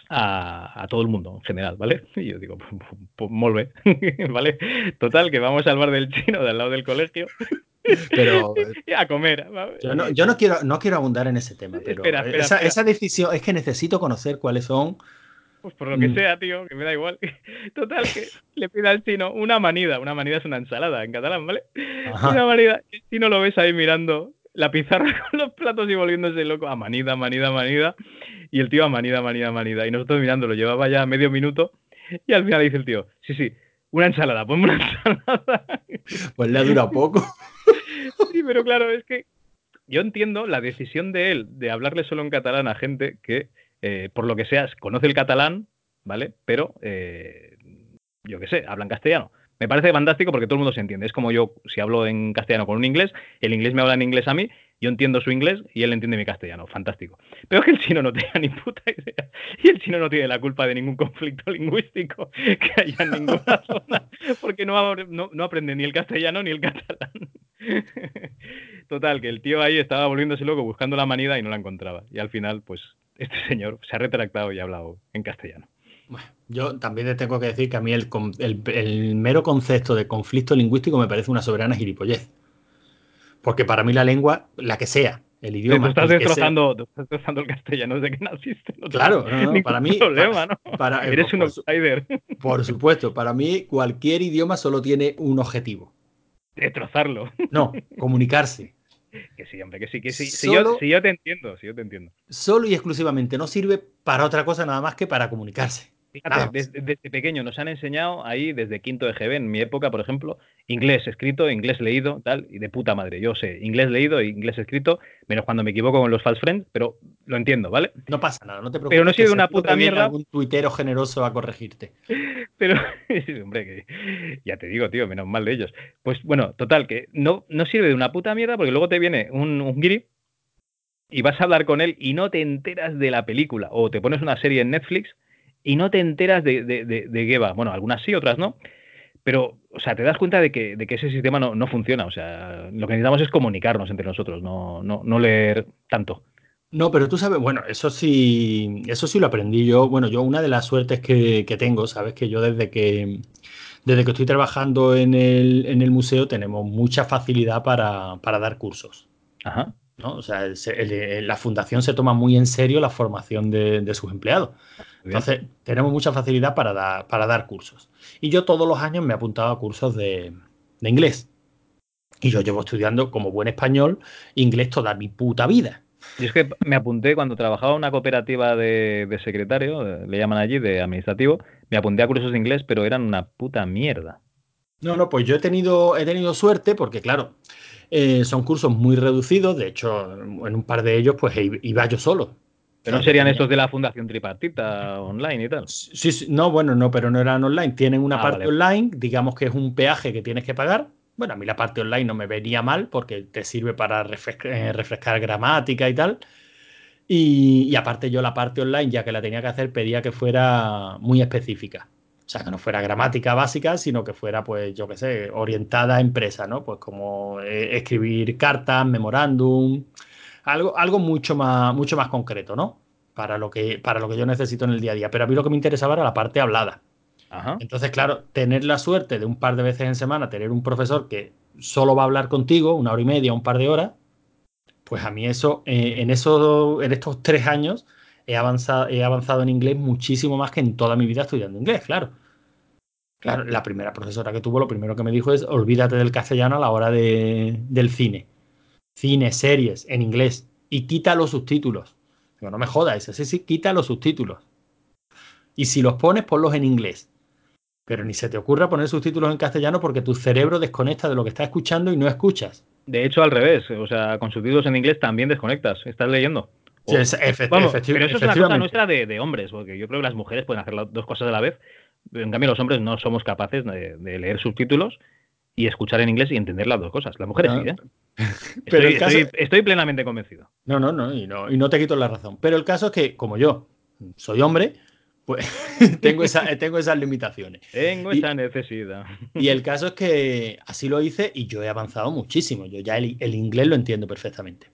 a, a, todo el mundo en general, ¿vale? Y yo digo, pues, pues molve, ¿vale? Total, que vamos al bar del chino de al lado del colegio. Pero y a comer. ¿vale? Yo, no, yo no, quiero, no quiero abundar en ese tema, pero espera, espera, esa, espera. esa, decisión es que necesito conocer cuáles son. Pues por lo que sea, tío, que me da igual. Total, que le pida al chino una manida. Una manida es una ensalada en catalán, ¿vale? Ajá. Una manida. El chino lo ves ahí mirando la pizarra con los platos y volviéndose loco. Amanida, amanida, amanida. Y el tío amanida, amanida, amanida. Y nosotros mirándolo, llevaba ya medio minuto. Y al final dice el tío, sí, sí, una ensalada, ponme una ensalada. Pues le ha durado poco. Sí, pero claro, es que yo entiendo la decisión de él de hablarle solo en catalán a gente que, eh, por lo que sea, conoce el catalán, ¿vale? Pero, eh, yo qué sé, hablan castellano. Me parece fantástico porque todo el mundo se entiende. Es como yo, si hablo en castellano con un inglés, el inglés me habla en inglés a mí yo entiendo su inglés y él entiende mi castellano. Fantástico. Pero es que el chino no tenía ni puta idea. Y el chino no tiene la culpa de ningún conflicto lingüístico que haya en ninguna zona, porque no, no, no aprende ni el castellano ni el catalán. Total, que el tío ahí estaba volviéndose loco buscando la manida y no la encontraba. Y al final, pues, este señor se ha retractado y ha hablado en castellano. Bueno, yo también te tengo que decir que a mí el, el, el, mero concepto de conflicto lingüístico me parece una soberana gilipollez. Porque para mí la lengua, la que sea, el idioma. Tú estás, destrozando, sea... estás destrozando el castellano desde que naciste. No claro, no, no, para mí. Problema, ¿no? para, Eres un outsider. Por supuesto, para mí cualquier idioma solo tiene un objetivo: destrozarlo. No, comunicarse. Que sí, hombre, que sí, que sí. Si, solo, yo, si yo te entiendo, si yo te entiendo. Solo y exclusivamente no sirve para otra cosa nada más que para comunicarse. Fíjate, desde, desde, pequeño nos han enseñado ahí, desde quinto de GB, en mi época, por ejemplo, inglés escrito, inglés leído, tal, y de puta madre. Yo sé, inglés leído e inglés escrito, menos cuando me equivoco con los false friends, pero lo entiendo, ¿vale? No pasa nada, no te preocupes. Pero no sirve una puta mierda. algún tuitero generoso a corregirte. Pero, hombre, que ya te digo, tío, menos mal de ellos. Pues bueno, total, que no, no sirve de una puta mierda porque luego te viene un, un guiri y vas a hablar con él y no te enteras de la película. O te pones una serie en Netflix y no te enteras de, de, de, de, qué va. Bueno, algunas sí, otras no. Pero, o sea, te das cuenta de que, de que ese sistema no, no, funciona. O sea, lo que necesitamos es comunicarnos entre nosotros, no, no, no leer tanto. No, pero tú sabes, bueno, eso sí, eso sí lo aprendí yo. Bueno, yo una de las suertes que, que tengo, sabes que yo desde que desde que estoy trabajando en el, en el museo tenemos mucha facilidad para, para dar cursos. Ajá. ¿no? O sea, el, el, la fundación se toma muy en serio la formación de, de sus empleados. Entonces, tenemos mucha facilidad para dar, para dar cursos. Y yo todos los años me he apuntado a cursos de, de inglés. Y yo llevo estudiando como buen español inglés toda mi puta vida. Y es que me apunté cuando trabajaba en una cooperativa de, de, secretario, le llaman allí, de administrativo, me apunté a cursos de inglés, pero eran una puta mierda. No, no, pues yo he tenido, he tenido suerte porque, claro, eh, son cursos muy reducidos. De hecho, en un par de ellos, pues iba yo solo. Pero no serían estos de la Fundación Tripartita online y tal. Sí, sí, no, bueno, no, pero no eran online. Tienen una ah, parte vale. online, digamos que es un peaje que tienes que pagar. Bueno, a mí la parte online no me venía mal porque te sirve para refrescar, eh, refrescar gramática y tal. Y, y, aparte yo la parte online, ya que la tenía que hacer, pedía que fuera muy específica. O sea, que no fuera gramática básica, sino que fuera, pues, yo qué sé, orientada a empresa, ¿no? Pues como eh, escribir cartas, memorándum, algo, algo mucho, más, mucho más concreto, ¿no? Para lo, que, para lo que yo necesito en el día a día. Pero a mí lo que me interesaba era la parte hablada. Ajá. Entonces, claro, tener la suerte de un par de veces en semana tener un profesor que solo va a hablar contigo una hora y media, un par de horas, pues a mí eso, eh, en, eso, en estos tres años, he avanzado, he avanzado en inglés muchísimo más que en toda mi vida estudiando inglés, claro. Claro, la primera profesora que tuvo, lo primero que me dijo es, olvídate del castellano a la hora de, del cine cine, series en inglés y quita los subtítulos. Digo, no me jodas, sí, sí, quita los subtítulos. Y si los pones, ponlos en inglés. Pero ni se te ocurra poner subtítulos en castellano porque tu cerebro desconecta de lo que está escuchando y no escuchas. De hecho, al revés. O sea, con subtítulos en inglés también desconectas. Estás leyendo. O, sí, es, vamos, pero eso es una cosa nuestra de, de, hombres, porque yo creo que las mujeres pueden hacer las dos cosas a la vez. En cambio, los hombres no somos capaces de, de leer subtítulos y escuchar en inglés y entender las dos cosas. Las mujeres no. sí, ¿eh? Pero estoy, caso... estoy, estoy, plenamente convencido. No, no, no y, no, y no te quito la razón. Pero el caso es que, como yo soy hombre, pues tengo, esa, tengo esas limitaciones. Tengo y, esa necesidad. Y el caso es que así lo hice y yo he avanzado muchísimo. Yo ya el, el inglés lo entiendo perfectamente.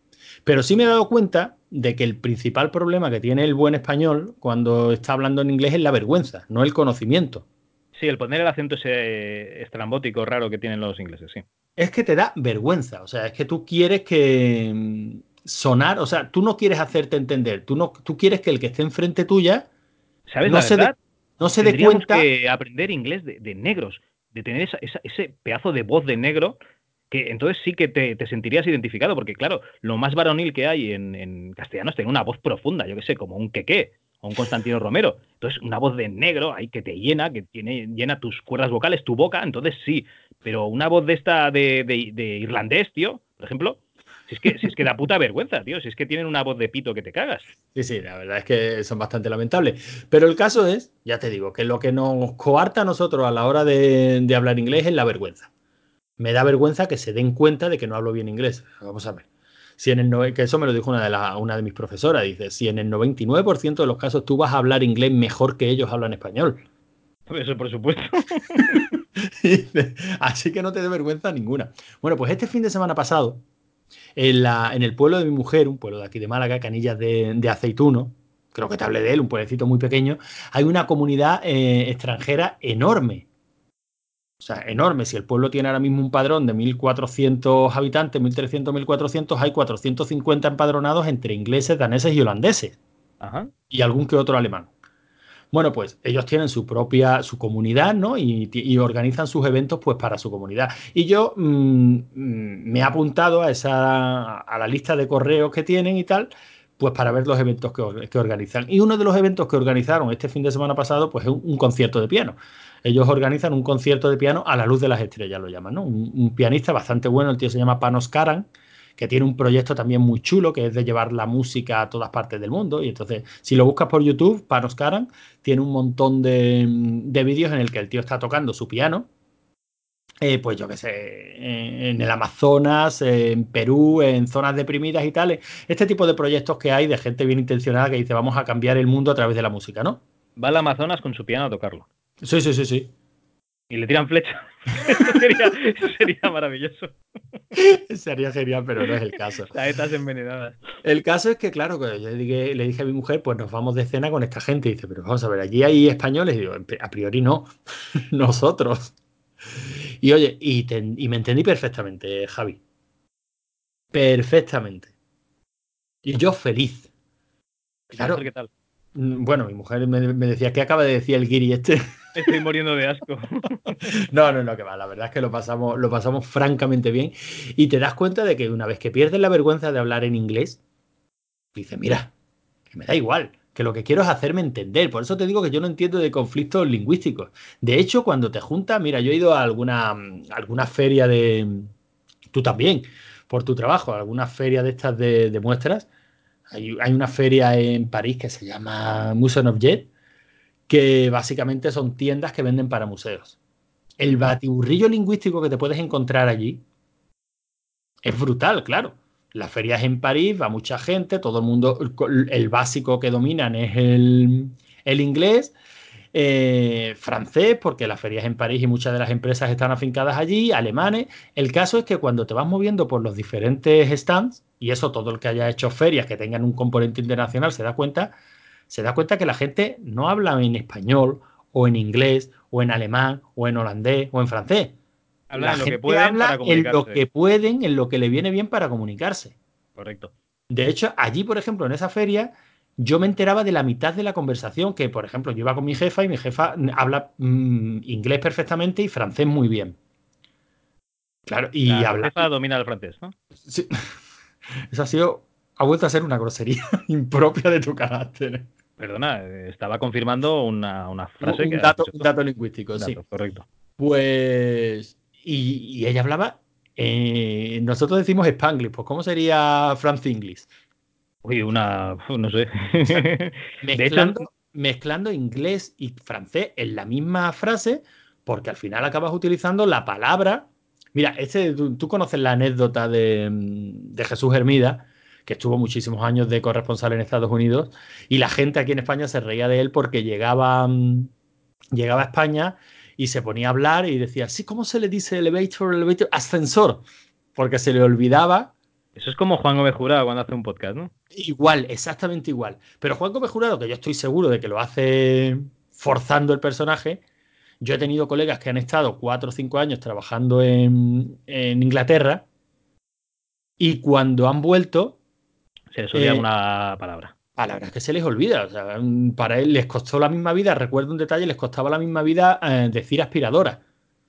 Pero sí me he dado cuenta de que el principal problema que tiene el buen español cuando está hablando en inglés es la vergüenza, no el conocimiento. Sí, el poner el acento ese estrambótico raro que tienen los ingleses, sí. Es que te da vergüenza, o sea, es que tú quieres que mm, sonar, o sea, tú no quieres hacerte entender, tú no, tú quieres que el que esté enfrente tuya ¿Sabes no la se verdad? De, no se dé cuenta que aprender inglés de, de negros, de tener esa, esa, ese pedazo de voz de negro que entonces sí que te, te, sentirías identificado, porque claro, lo más varonil que hay en, en castellano es tener una voz profunda, yo que sé, como un quequé, un Constantino Romero. Entonces, una voz de negro ahí que te llena, que tiene, llena tus cuerdas vocales, tu boca, entonces sí. Pero una voz de esta de, de, de irlandés, tío, por ejemplo, si es, que, si es que da puta vergüenza, tío. Si es que tienen una voz de pito que te cagas. Sí, sí, la verdad es que son bastante lamentables. Pero el caso es, ya te digo, que lo que nos coarta a nosotros a la hora de, de hablar inglés es la vergüenza. Me da vergüenza que se den cuenta de que no hablo bien inglés. Vamos a ver Si en el que eso me lo dijo una de, la, una de mis profesoras, dice, si en el 99% de los casos tú vas a hablar inglés mejor que ellos hablan español. Eso por supuesto. Así que no te dé vergüenza ninguna. Bueno, pues este fin de semana pasado, en, la, en el pueblo de mi mujer, un pueblo de aquí de Málaga, Canillas de, de Aceituno, creo que te hablé de él, un pueblecito muy pequeño, hay una comunidad eh, extranjera enorme. O sea, enorme. Si el pueblo tiene ahora mismo un padrón de 1.400 habitantes, 1.300, 1.400, hay 450 empadronados entre ingleses, daneses y holandeses. Ajá. Y algún que otro alemán. Bueno, pues ellos tienen su propia, su comunidad, ¿no? Y, y organizan sus eventos, pues, para su comunidad. Y yo mmm, me he apuntado a esa, a la lista de correos que tienen y tal, pues para ver los eventos que, que, organizan. Y uno de los eventos que organizaron este fin de semana pasado, pues es un, un, concierto de piano. Ellos organizan un concierto de piano a la luz de las estrellas, lo llaman, ¿no? Un, pianista bastante bueno, el tío se llama Panos Karan, que tiene un proyecto también muy chulo, que es de llevar la música a todas partes del mundo. Y entonces, si lo buscas por YouTube, Panos Karan, tiene un montón de, de vídeos en el que el tío está tocando su piano. Eh, pues yo qué sé, en el Amazonas, en Perú, en zonas deprimidas y tal. Este tipo de proyectos que hay de gente bien intencionada que dice vamos a cambiar el mundo a través de la música, ¿no? Va al Amazonas con su piano a tocarlo. Sí, sí, sí, sí. Y le tiran flechas. eso, sería, sería maravilloso. Sería genial, pero no es el caso. Saetas envenenadas. El caso es que, claro, yo le dije, le dije, a mi mujer, pues nos vamos de cena con esta gente. Y dice, pero vamos a ver, allí hay españoles. Y digo, a priori no, nosotros. Y oye, y, te, y, me entendí perfectamente, Javi. Perfectamente. Y yo feliz. Claro. ¿Qué tal? Bueno, mi mujer me, me decía, ¿qué acaba de decir el guiri este? Estoy muriendo de asco. no, no, no, que va. La verdad es que lo pasamos, lo pasamos francamente bien. Y te das cuenta de que una vez que pierdes la vergüenza de hablar en inglés, dices, mira, que me da igual, que lo que quiero es hacerme entender. Por eso te digo que yo no entiendo de conflictos lingüísticos. De hecho, cuando te juntas, mira, yo he ido a alguna, alguna feria de. Tú también, por tu trabajo, a alguna feria de estas de, de muestras. Hay, hay, una feria en París que se llama Museum of Jet que básicamente son tiendas que venden para museos. El batiburrillo lingüístico que te puedes encontrar allí es brutal, claro. Las ferias en París, va mucha gente, todo el mundo, el básico que dominan es el, el inglés, eh, francés, porque las ferias en París y muchas de las empresas están afincadas allí, alemanes. El caso es que cuando te vas moviendo por los diferentes stands, y eso todo el que haya hecho ferias que tengan un componente internacional se da cuenta, se da cuenta que la gente no habla en español o en inglés o en alemán o en holandés o en francés. Habla la en lo que pueden habla para en lo que pueden, en lo que le viene bien para comunicarse. Correcto. De hecho, allí, por ejemplo, en esa feria, yo me enteraba de la mitad de la conversación, que, por ejemplo, yo iba con mi jefa y mi jefa habla mmm, inglés perfectamente y francés muy bien. Claro, y La habla. jefa domina el francés, ¿no? Sí. Eso ha sido. Ha vuelto a ser una grosería impropia de tu carácter. Perdona, estaba confirmando una, una frase un, que. dato, un dato lingüístico, Dato, sí. Correcto. Pues. Y, y ella hablaba. Eh, nosotros decimos Spanglish, pues ¿cómo sería France English? Uy, una. No sé. Mezclando, de hecho, mezclando inglés y francés en la misma frase, porque al final acabas utilizando la palabra. Mira, este, tú, tú conoces la anécdota de, de Jesús Hermida, que estuvo muchísimos años de corresponsal en Estados Unidos, y la gente aquí en España se reía de él porque llegaba, llegaba a España y se ponía a hablar y decía, sí, ¿cómo se le dice elevator, elevator? Ascensor, porque se le olvidaba. Eso es como Juan Gómez Jurado cuando hace un podcast, ¿no? Igual, exactamente igual. Pero Juan Gómez Jurado, que yo estoy seguro de que lo hace forzando el personaje, yo he tenido colegas que han estado cuatro o cinco años trabajando en, en Inglaterra y cuando han vuelto se les olvida eh, una palabra. Palabras que se les olvida. O sea, para él les costó la misma vida, recuerdo un detalle, les costaba la misma vida eh, decir aspiradora.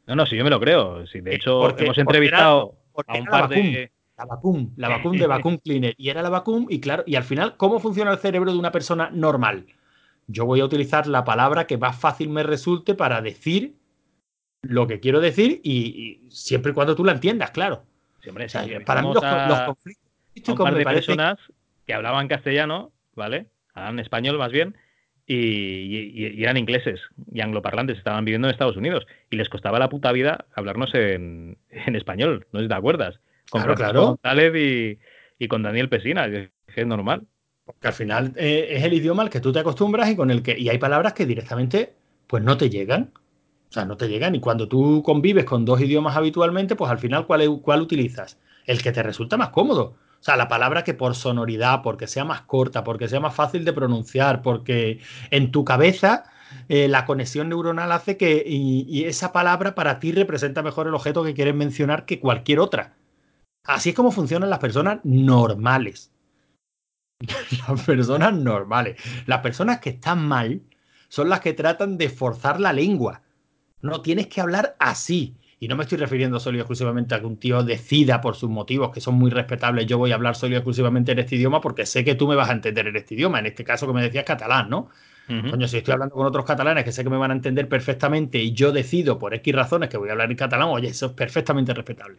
No, no, sí, yo me lo creo. Sí, de hecho, porque, hemos entrevistado porque era, porque a un par la vacum, de. La vacum, la vacum de Vacuum Cleaner. Y era la vacum, y claro, y al final, ¿cómo funciona el cerebro de una persona normal? Yo voy a utilizar la palabra que más fácil me resulte para decir lo que quiero decir y, y siempre y cuando tú la entiendas, claro. Sí, hombre, O sea, sí, para mí los, a- los conflictos a un par de personas que hablaban castellano, ¿vale? Hablaban español más bien, y, y- y eran ingleses y angloparlantes, estaban viviendo en Estados Unidos, y les costaba la puta vida hablarnos en, en español, no sé si te acuerdas. Con Claro, Francisco claro. González y, y con Daniel Pesina, es normal. Porque al final eh, es el idioma al que tú te acostumbras y con el que. Y hay palabras que directamente pues no te llegan. O sea, no te llegan. Y cuando tú convives con dos idiomas habitualmente, pues al final, ¿cuál, cuál utilizas? El que te resulta más cómodo. O sea, la palabra que por sonoridad, porque sea más corta, porque sea más fácil de pronunciar, porque en tu cabeza eh, la conexión neuronal hace que y, esa palabra para ti representa mejor el objeto que quieres mencionar que cualquier otra. Así es como funcionan las personas normales. las personas normales. Las personas que están mal son las que tratan de forzar la lengua. No tienes que hablar así. Y no me estoy refiriendo solo y exclusivamente a que un tío decida por sus motivos, que son muy respetables, yo voy a hablar solo y exclusivamente en este idioma porque sé que tú me vas a entender en este idioma. En este caso que me decías catalán, ¿no? Coño, si estoy hablando con otros catalanes que sé que me van a entender perfectamente y yo decido por X razones que voy a hablar en catalán, oye, eso es perfectamente respetable.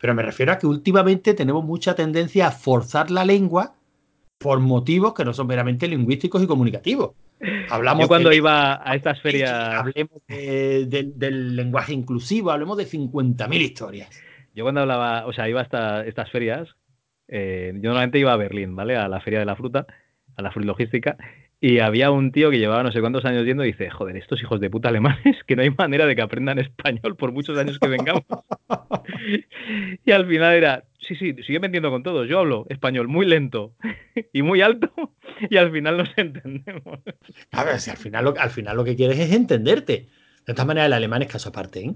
Pero me refiero a que últimamente tenemos mucha tendencia a forzar la lengua por motivos que no son meramente lingüísticos y comunicativos. Hablamos Yo cuando iba a estas ferias... Hablemos del lenguaje inclusivo, hablemos de 50.000 historias. Yo cuando hablaba, o sea, iba a estas ferias, eh, yo normalmente iba a Berlín, ¿vale? A la feria de la fruta, a la logística y había un tío que llevaba no sé cuántos años yendo y dice, joder, estos hijos de puta alemanes, que no hay manera de que aprendan español por muchos años que vengamos. y al final era, sí, sí, sigue vendiendo con todos, yo hablo español muy lento y muy alto y al final nos entendemos. A ver, si al final lo, al final lo que quieres es entenderte. De todas maneras, el alemán es caso aparte, ¿eh?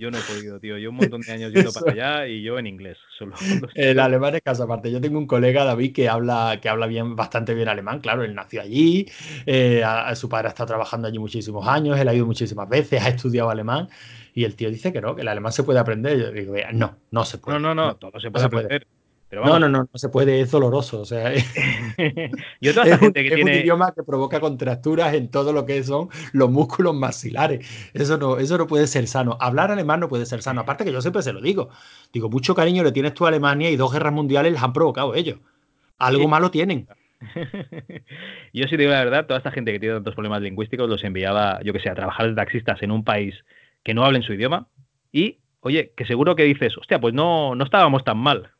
Yo no he podido, tío. Yo un montón de años yendo para allá y yo en inglés. Solo. El alemán es caso aparte. Yo tengo un colega, David, que habla, que habla bien, bastante bien alemán. Claro, él nació allí, eh, su padre ha estado trabajando allí muchísimos años, él ha ido muchísimas veces, ha estudiado alemán. Y el tío dice que no, que el alemán se puede aprender. Yo digo, no, no se puede. No, no, no, todo se puede aprender no, no, no, no se puede, es doloroso. O sea, y toda gente que es un idioma que provoca contracturas en todo lo que son los músculos maxilares. Eso no, eso no puede ser sano. Hablar alemán no puede ser sano. Aparte que yo siempre se lo digo. Digo, mucho cariño le tienes tú a Alemania y dos guerras mundiales les han provocado ellos. Algo malo tienen. yo sí digo la verdad, toda esta gente que tiene tantos problemas lingüísticos los enviaba, yo que sé, a trabajar de taxistas en un país que no hablen su idioma y, oye, que seguro que dices, hostia, pues no, no estábamos tan mal.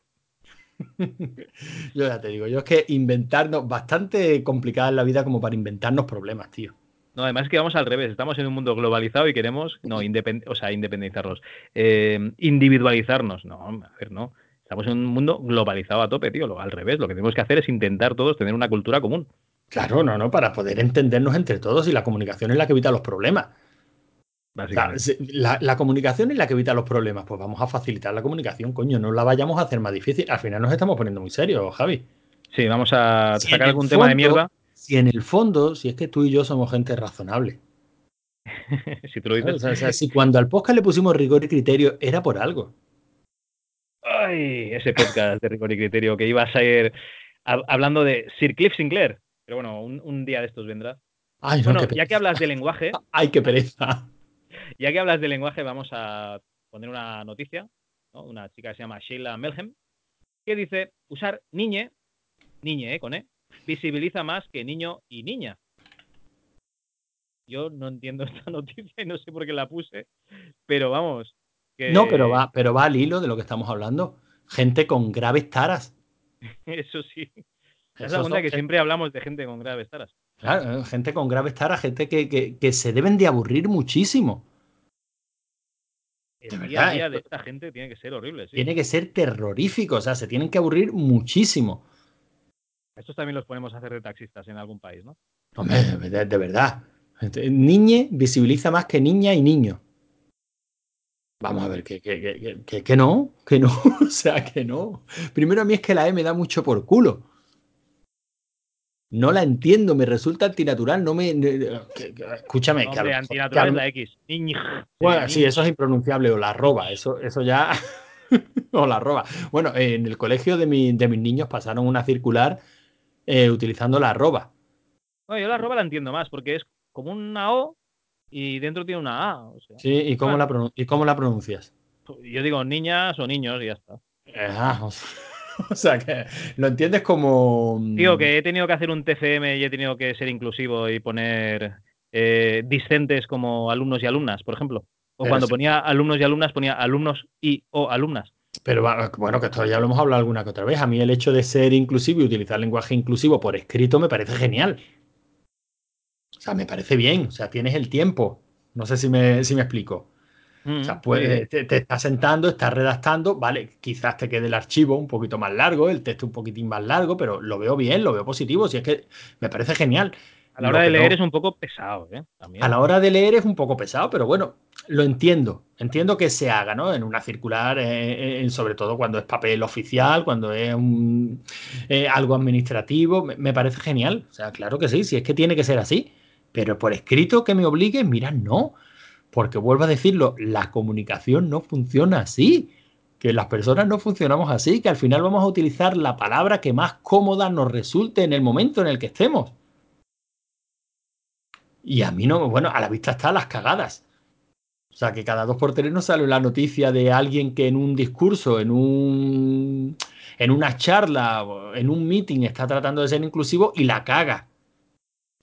yo ya te digo, yo es que inventarnos, bastante complicada en la vida como para inventarnos problemas, tío. No, además es que vamos al revés, estamos en un mundo globalizado y queremos, no, independ o sea, independizarnos, eh, individualizarnos, no, a ver, no. Estamos en un mundo globalizado a tope, tío, al revés, lo que tenemos que hacer es intentar todos tener una cultura común. Claro, no, no, para poder entendernos entre todos y la comunicación es la que evita los problemas. La, comunicación es la que evita los problemas. Pues vamos a facilitar la comunicación, coño. No la vayamos a hacer más difícil. Al final nos estamos poniendo muy serios, Javi. Sí, vamos a sacar algún tema de mierda. Si en el fondo, si es que tú y yo somos gente razonable. si tú lo dices. si cuando al podcast le pusimos rigor y criterio, era por algo. Ay, ese podcast de rigor y criterio que iba a ser hablando de Sir Cliff Sinclair. Pero bueno, un, día de estos vendrá. Ay, bueno, ya que hablas de lenguaje. Ay, qué pereza. Ya que hablas de lenguaje, vamos a poner una noticia. Una chica que se llama Sheila Melhem, que dice usar niñe, niñe, ¿eh? con E, visibiliza más que niño y niña. Yo no entiendo esta noticia y no sé por qué la puse, pero vamos. No, pero va, pero va al hilo de lo que estamos hablando. Gente con graves taras. Eso sí. Es la que siempre hablamos de gente con graves taras. Claro, gente con graves taras, gente que, que se deben de aburrir muchísimo el día a día de esta gente tiene que ser horrible. Tiene que ser terrorífico, o sea, se tienen que aburrir muchísimo. Estos también los podemos hacer de taxistas en algún país, ¿no? Hombre, de, verdad. Niñe visibiliza más que niña y niño. Vamos a ver, que, que, que, que no, que no, o sea, que no. Primero a mí es que la E me da mucho por culo no la entiendo, me resulta antinatural, no me... escúchame. Hombre, antinatural es la X. Bueno, sí, eso es impronunciable, o la arroba, eso, eso ya... o la arroba. Bueno, en el colegio de, de mis niños pasaron una circular eh, utilizando la arroba. yo la arroba la entiendo más, porque es como una O y dentro tiene una A. sí, ¿y cómo, la ¿y cómo la pronuncias? Yo digo niñas o niños y ya está. Ah, o sea que lo entiendes como. Digo que he tenido que hacer un TCM y he tenido que ser inclusivo y poner eh, discentes como alumnos y alumnas, por ejemplo. O cuando ponía alumnos y alumnas, ponía alumnos y o alumnas. Pero bueno, que esto ya lo hemos hablado alguna que otra vez. A mí el hecho de ser inclusivo y utilizar lenguaje inclusivo por escrito me parece genial. O sea, me parece bien. O sea, tienes el tiempo. No sé si me, si me explico. O sea, pues, te, te, estás sentando, estás redactando, vale, quizás te quede el archivo un poquito más largo, el texto un poquitín más largo, pero lo veo bien, lo veo positivo, si es que me parece genial. A la hora de leer es un poco pesado, ¿eh? A la hora de leer es un poco pesado, pero bueno, lo entiendo. Entiendo que se haga, ¿no? En una circular, eh, eh, sobre todo cuando es papel oficial, cuando es un, eh, algo administrativo, me, parece genial. O sea, claro que sí, si es que tiene que ser así. Pero por escrito que me obligue, mira, no. Porque vuelvo a decirlo, la comunicación no funciona así. Que las personas no funcionamos así, que al final vamos a utilizar la palabra que más cómoda nos resulte en el momento en el que estemos. Y a mí no, bueno, a la vista están las cagadas. O sea, que cada dos por tres nos sale la noticia de alguien que en un discurso, en un en una charla, en un meeting está tratando de ser inclusivo y la caga.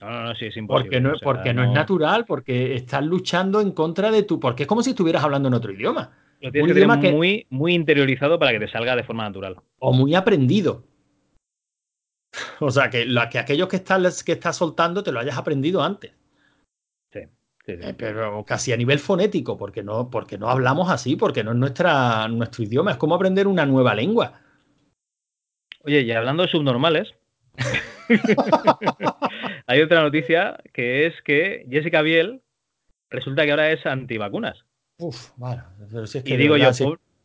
No, no, no, sí, es imposible. Porque no, porque no, es natural, porque estás luchando en contra de tu. Porque es como si estuvieras hablando en otro idioma. Lo tienes un que idioma muy, muy interiorizado para que te salga de forma natural. O muy aprendido. O sea, que, la, que aquellos que estás, que estás soltando te lo hayas aprendido antes. Eh, pero casi a nivel fonético, porque no, porque no hablamos así, porque no es nuestra, nuestro idioma, es como aprender una nueva lengua. Oye, y hablando de subnormales, hay otra noticia que es que Jessica Biel resulta que ahora es antivacunas. Uf, vale. y digo yo,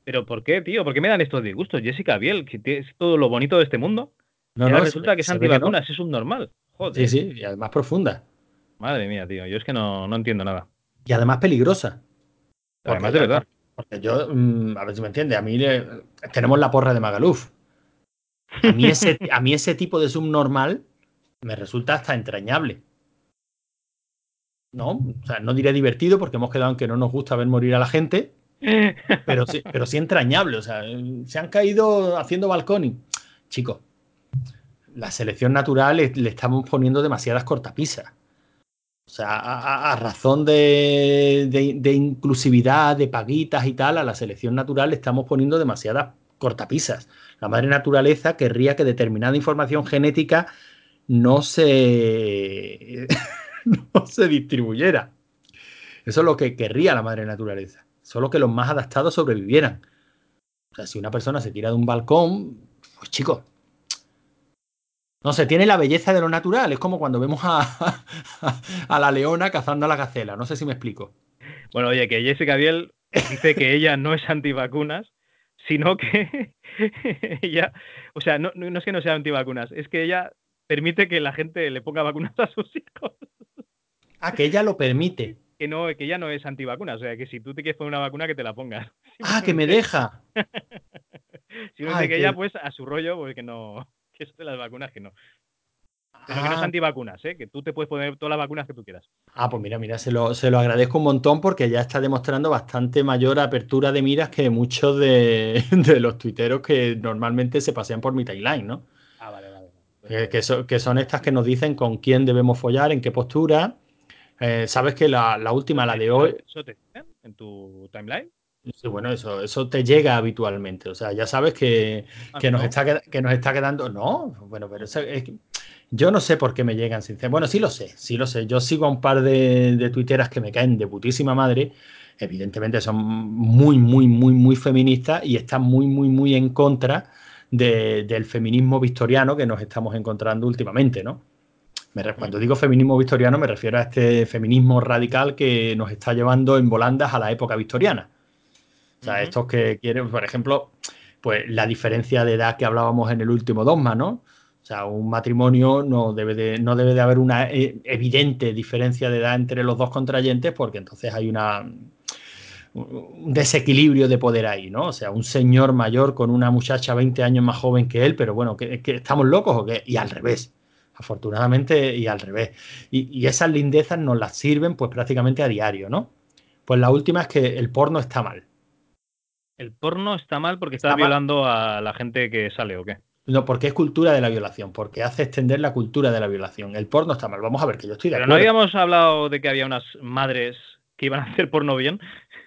¿pero por qué, tío? ¿Por qué me dan estos disgustos? Jessica Biel, que es todo lo bonito de este mundo. No, no, resulta que es antivacunas, es subnormal. Joder. Sí, sí, y además profunda. Madre mía, tío. Yo es que no, entiendo nada. Y además peligrosa. además de verdad. Porque yo, mm, a ver si me entiende, a mí tenemos la porra de Magaluf. A mí, ese, a mí ese tipo de subnormal me resulta hasta entrañable. ¿No? O sea, no diré divertido porque hemos quedado en que no nos gusta ver morir a la gente, pero sí, pero sí entrañable. O sea, se han caído haciendo balcón y, chicos, la selección natural le, estamos poniendo demasiadas cortapisas. O sea, a, razón de, inclusividad, de paguitas y tal, a la selección natural le estamos poniendo demasiadas cortapisas. La madre naturaleza querría que determinada información genética no se, no se distribuyera. Eso es lo que querría la madre naturaleza. Solo que los más adaptados sobrevivieran. O sea, si una persona se tira de un balcón, pues chicos, no sé, tiene la belleza de lo natural. Es como cuando vemos a, a, la leona cazando a la gacela. No sé si me explico. Bueno, oye, que Jessica Biel dice que ella no es antivacunas, sino que ella, o sea, no, no, es que no sea antivacunas, es que ella permite que la gente le ponga vacunas a sus hijos. Ah, que ella lo permite. Que no, que ella no es antivacunas, o sea, que si tú te quieres poner una vacuna, que te la pongas. Ah, que me deja. si no que ella, pues, a su rollo, porque no que eso de las vacunas que no. Pero que no es ah. antivacunas, ¿eh? que tú te puedes poner todas las vacunas que tú quieras. Ah, pues mira, mira, se lo, se lo agradezco un montón porque ya está demostrando bastante mayor apertura de miras que muchos de, los tuiteros que normalmente se pasean por mi timeline, ¿no? Ah, vale, vale. Eh, que, que, son estas que nos dicen con quién debemos follar, en qué postura. Eh, Sabes que la, la, última, la de hoy. ¿Eso te en tu timeline? Sí, bueno, eso, eso te llega habitualmente. O sea, ya sabes que, ah, que, nos, está, que nos está quedando. No, bueno, pero es yo no sé por qué me llegan sinceramente. Bueno, sí lo sé, sí lo sé. Yo sigo a un par de, de tuiteras que me caen de putísima madre. Evidentemente son muy, muy, muy, muy feministas y están muy, muy, muy en contra del feminismo victoriano que nos estamos encontrando últimamente, ¿no? Cuando digo feminismo victoriano me refiero a este feminismo radical que nos está llevando en volandas a la época victoriana. O sea, estos que quieren, por ejemplo, pues la diferencia de edad que hablábamos en el último dogma, ¿no? O sea, un matrimonio no debe de, no debe de haber una eh, evidente diferencia de edad entre los dos contrayentes porque entonces hay una, un desequilibrio de poder ahí, ¿no? O sea, un señor mayor con una muchacha 20 años más joven que él, pero bueno, ¿que, estamos locos o qué? Y al revés, afortunadamente, y al revés. Y, y, esas lindezas nos las sirven pues prácticamente a diario, ¿no? Pues la última es que el porno está mal. ¿El porno está mal porque está, violando a la gente que sale o qué? No, porque es cultura de la violación, porque hace extender la cultura de la violación. El porno está mal. Vamos a ver, que yo estoy de Pero no habíamos hablado de que había unas madres que iban a hacer porno bien.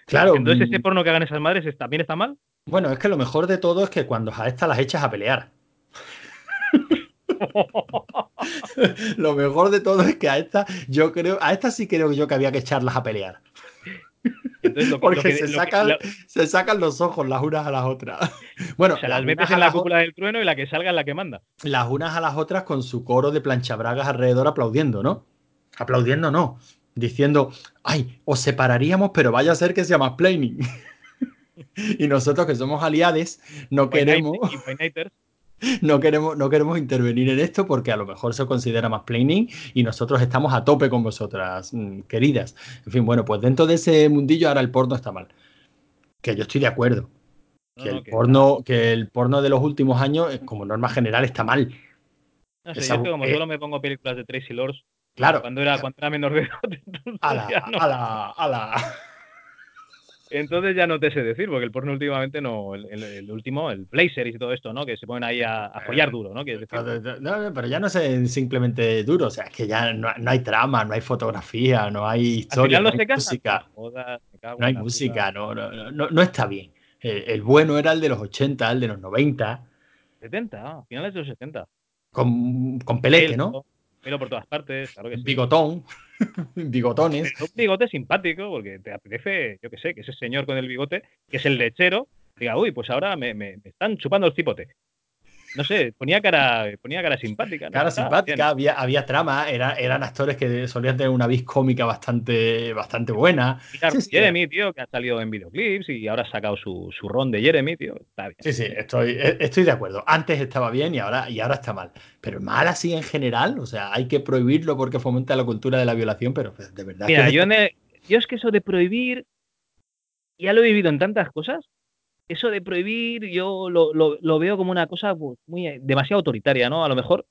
Claro. Entonces, ¿ese mm. porno que hagan esas madres también está mal? Bueno, es que lo mejor de todo es que cuando a estas las echas a pelear. lo mejor de todo es que a estas, yo creo, a estas sí creo yo que había que echarlas a pelear. Porque se, sacan, los ojos las unas a las otras. Bueno, o sea, las metes en la cúpula del trueno y la que salga es la que manda. Las unas a las otras con su coro de planchabragas alrededor aplaudiendo, ¿no? Aplaudiendo no, diciendo, ay, os separaríamos, pero vaya a ser que sea más planning. y nosotros que somos aliados no queremos no queremos, no queremos intervenir en esto porque a lo mejor se considera más planning y nosotros estamos a tope con vosotras, mm, queridas. En fin, bueno, pues dentro de ese mundillo ahora el porno está mal. Que yo estoy de acuerdo. Que, el, porno, que el porno de los últimos años, eh, como norma general, está mal. No sé, yo como solo me pongo películas de Tracy Lords. Claro. Cuando era, cuando era menor de edad. ala, ala. Entonces ya no te sé decir, porque el porno últimamente no, el, último, el Blazer y todo esto, ¿no? Que se ponen ahí a, a duro, ¿no? pero ya no es simplemente duro, o sea, es que ya no, hay trama, no hay fotografía, no hay historia, no, hay música. no hay música, no, no, está bien. El, bueno era el de los 80, el de los 90. 70, finales de los 70. Con, con Pelete, ¿no? Pero por todas partes, claro que sí. Bigotón. Bigotones. un bigote simpático, porque te apetece, yo que sé, que ese señor con el bigote, que es el lechero, diga, uy, pues ahora me, me, están chupando el cipote. No sé, ponía cara, ponía cara simpática. Cara simpática, había, había trama, era, eran actores que solían tener una vis cómica bastante, bastante buena. Jeremy, tío, que ha salido en videoclips y ahora ha sacado su, su ron de Jeremy, tío. Está bien. Sí, sí, estoy, e, estoy de acuerdo. Antes estaba bien y ahora, y ahora está mal. Pero mal así en general, o sea, hay que prohibirlo porque fomenta la cultura de la violación, pero pues, de verdad. Mira, yo, yo es que eso de prohibir ya lo he vivido en tantas cosas eso de prohibir yo lo, veo como una cosa pues, muy eh, demasiado autoritaria, ¿no? A lo mejor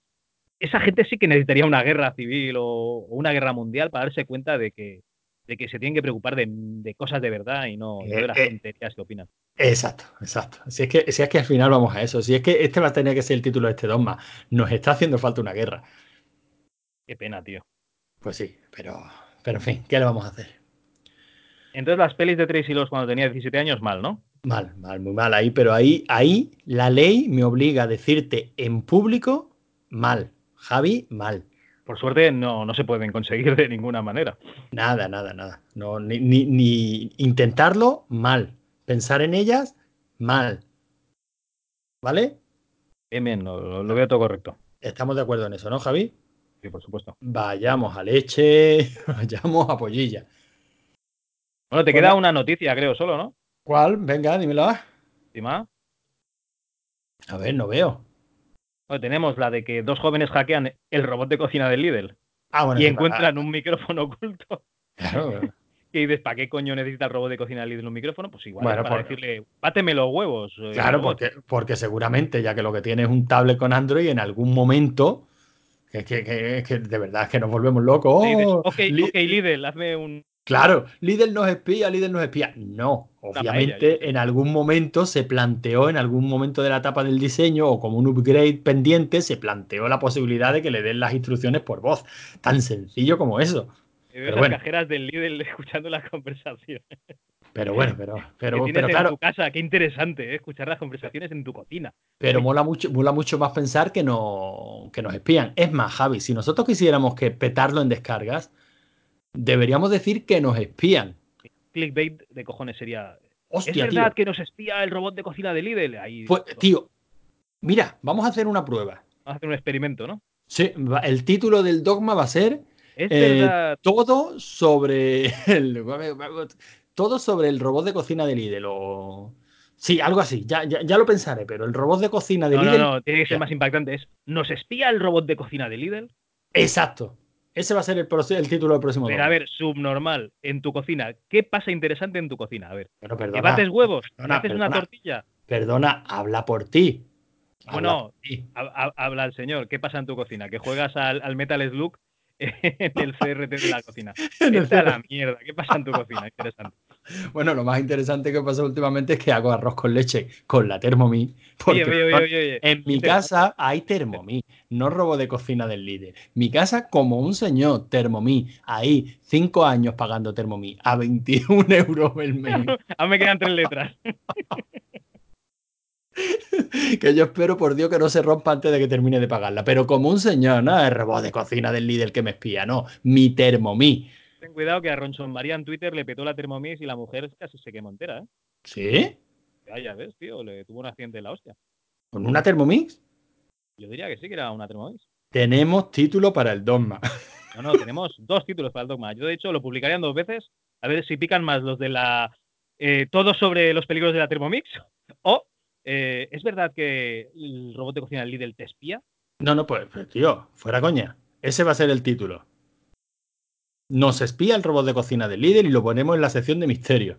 esa gente sí que necesitaría una guerra civil o, una guerra mundial para darse cuenta de que, de que se tienen que preocupar de, cosas de verdad y no, de las eh, tonterías que opinan. Exacto, exacto. Si es, que, si es que al final vamos a eso, si es que este va a tener que ser el título de este dogma, nos está haciendo falta una guerra. Qué pena, tío. Pues sí, pero, pero en fin, ¿qué le vamos a hacer? Entonces las pelis de Tracy Loss cuando tenía 17 años, mal, ¿no? Mal, mal, muy mal ahí, pero ahí, ahí la ley me obliga a decirte en público mal. Javi, mal. Por suerte no, no se pueden conseguir de ninguna manera. Nada, nada, nada. No, ni, ni, intentarlo, mal. Pensar en ellas, mal. ¿Vale? Bien, bien, lo, lo, veo todo correcto. Estamos de acuerdo en eso, ¿no, Javi? Sí, por supuesto. Vayamos a leche, vayamos a pollilla. Bueno, te queda una noticia, creo, solo, ¿no? ¿Cuál? Venga, dímela. ¿Dima? A ver, no veo. Bueno, tenemos la de que dos jóvenes hackean el robot de cocina del Lidl. Ah, bueno, y encuentran un micrófono oculto. Claro. y dices, ¿para qué coño necesita el robot de cocina del Lidl un micrófono? Pues igual, para decirle, báteme los huevos. Eh, claro, porque, porque seguramente, ya que lo que tiene es un tablet con Android, en algún momento que, que, que, de verdad es que nos volvemos locos. ok, ok, Lidl, hazme un, Claro, Lidl nos espía, Lidl nos espía. No, obviamente en algún momento se planteó, en algún momento de la etapa del diseño o como un upgrade pendiente, se planteó la posibilidad de que le den las instrucciones por voz. Tan sencillo como eso. Pero las cajeras del Lidl escuchando las conversaciones. Pero bueno, pero, pero, pero claro. En tu casa, qué interesante, ¿eh? escuchar las conversaciones en tu cocina. Pero mola mucho, mola mucho más pensar que, no, que nos espían. Es más, Javi, si nosotros quisiéramos que petarlo en descargas, deberíamos decir que nos espían. Clickbait de cojones sería. Hostia, ¿Es verdad que nos espía el robot de cocina de Lidl? Ahí... Pues, tío, mira, vamos a hacer una prueba. Vamos a hacer un experimento, ¿no? Sí, el título del dogma va a ser eh, todo sobre el, todo sobre el robot de cocina de Lidl o sí, algo así. Ya, ya, lo pensaré, pero el robot de cocina de Lidl. No, no, tiene que ser más impactante. Es ¿nos espía el robot de cocina de Lidl? Exacto. Ese va a ser el, el título del próximo. Pero a ver, subnormal, en tu cocina. ¿Qué pasa interesante en tu cocina? A ver. Pero perdona, ¿Que bates huevos? ¿Haces una tortilla? Perdona, habla por ti. bueno, habla el señor. ¿Qué pasa en tu cocina? ¿Que juegas al, al Metal Slug en el CRT de la cocina? Esta la mierda. ¿Qué pasa en tu cocina? Interesante. Bueno, lo más interesante que pasa últimamente es que hago arroz con leche con la Thermomix. Porque en mi casa hay Thermomix, no robo de cocina del líder. Mi casa, como un señor, Thermomix. Ahí, cinco años pagando Thermomix a 21 euros el mes. Aún me quedan tres letras. que yo espero por Dios que no se rompa antes de que termine de pagarla. Pero como un señor, no el robot de cocina del líder que me espía, no, mi Thermomix. Ten cuidado que a Ronson María en Twitter le petó la Thermomix y la mujer casi se quemó entera, ¿eh? ¿Sí? Ya, ya ves, tío, le tuvo un accidente en la hostia. ¿Con una Thermomix? Yo diría que sí que era una Thermomix. Tenemos título para el dogma. No, no, tenemos dos títulos para el dogma. Yo, de hecho, lo publicarían dos veces. A ver si pican más los de la. Eh, todo sobre los peligros de la Thermomix. O, eh, ¿es verdad que el robot de cocina Lidl te espía? No, no, pues, pues, tío, fuera coña. Ese va a ser el título. Nos espía el robot de cocina del líder y lo ponemos en la sección de misterio.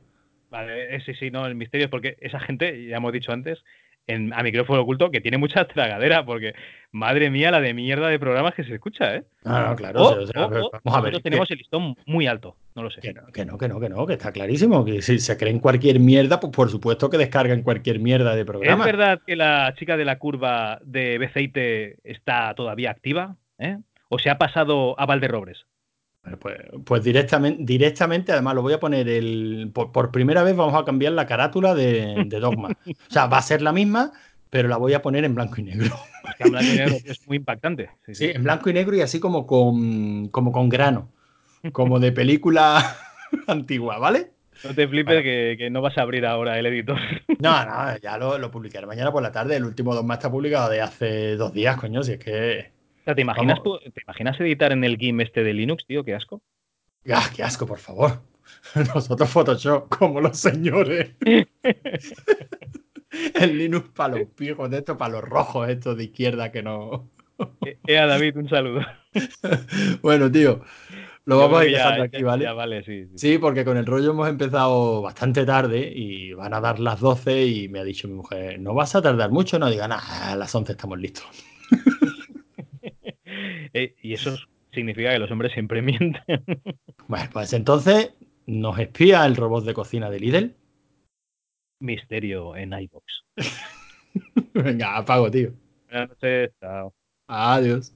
Vale, eh, sí, sí, no, el misterio es porque esa gente, ya hemos dicho antes, en, a micrófono oculto que tiene mucha tragadera, porque madre mía, la de mierda de programas que se escucha, ¿eh? Ah, no, claro. O- o sea, o- pero o vamos a ver. nosotros tenemos el listón muy alto, no lo sé. Que no, que no, que no, que no, que está clarísimo. Que si se creen cualquier mierda, pues por supuesto que descargan cualquier mierda de ¿Es programa. verdad que la chica de la curva de Beceite está todavía activa? ¿eh? ¿O se ha pasado a Valderrobres? Bueno, Pues, pues directamente, directamente, además lo voy a poner el. Por, por primera vez vamos a cambiar la carátula de, de Dogma. O sea, va a ser la misma, pero la voy a poner en blanco y negro. En blanco y negro es muy impactante. Sí, Sí, sí. en blanco y negro y así como con, como con grano. Como de película antigua, ¿vale? No te flipes Bueno. que, que no vas a abrir ahora el editor. No, no, ya lo, lo publicaré mañana por la tarde. El último Dogma está publicado de hace dos días, coño, si es que. Sea, ¿te, imaginas Vamos. tú- ¿Te imaginas editar en el GIMP este de Linux, tío? Qué asco. ¡Ah, qué asco, por favor! Nosotros Photoshop, como los señores. El Linux para los pijos de estos, para los rojos estos de izquierda que no. Eh, eh, a David, un saludo. Bueno, tío, lo vamos a ir dejando aquí, ya- ¿vale? ya vale, sí. sí. Sí, porque con el rollo hemos empezado bastante tarde y van a dar las 12 y me ha dicho mi mujer, no vas a tardar mucho, no digan, ah, a las 11 estamos listos. Eh, y eso significa que los hombres siempre mienten. Bueno, pues entonces nos espía el robot de cocina de Lidl. Misterio en iVox. Venga, apago, tío. Buenas noches, chao. Adiós.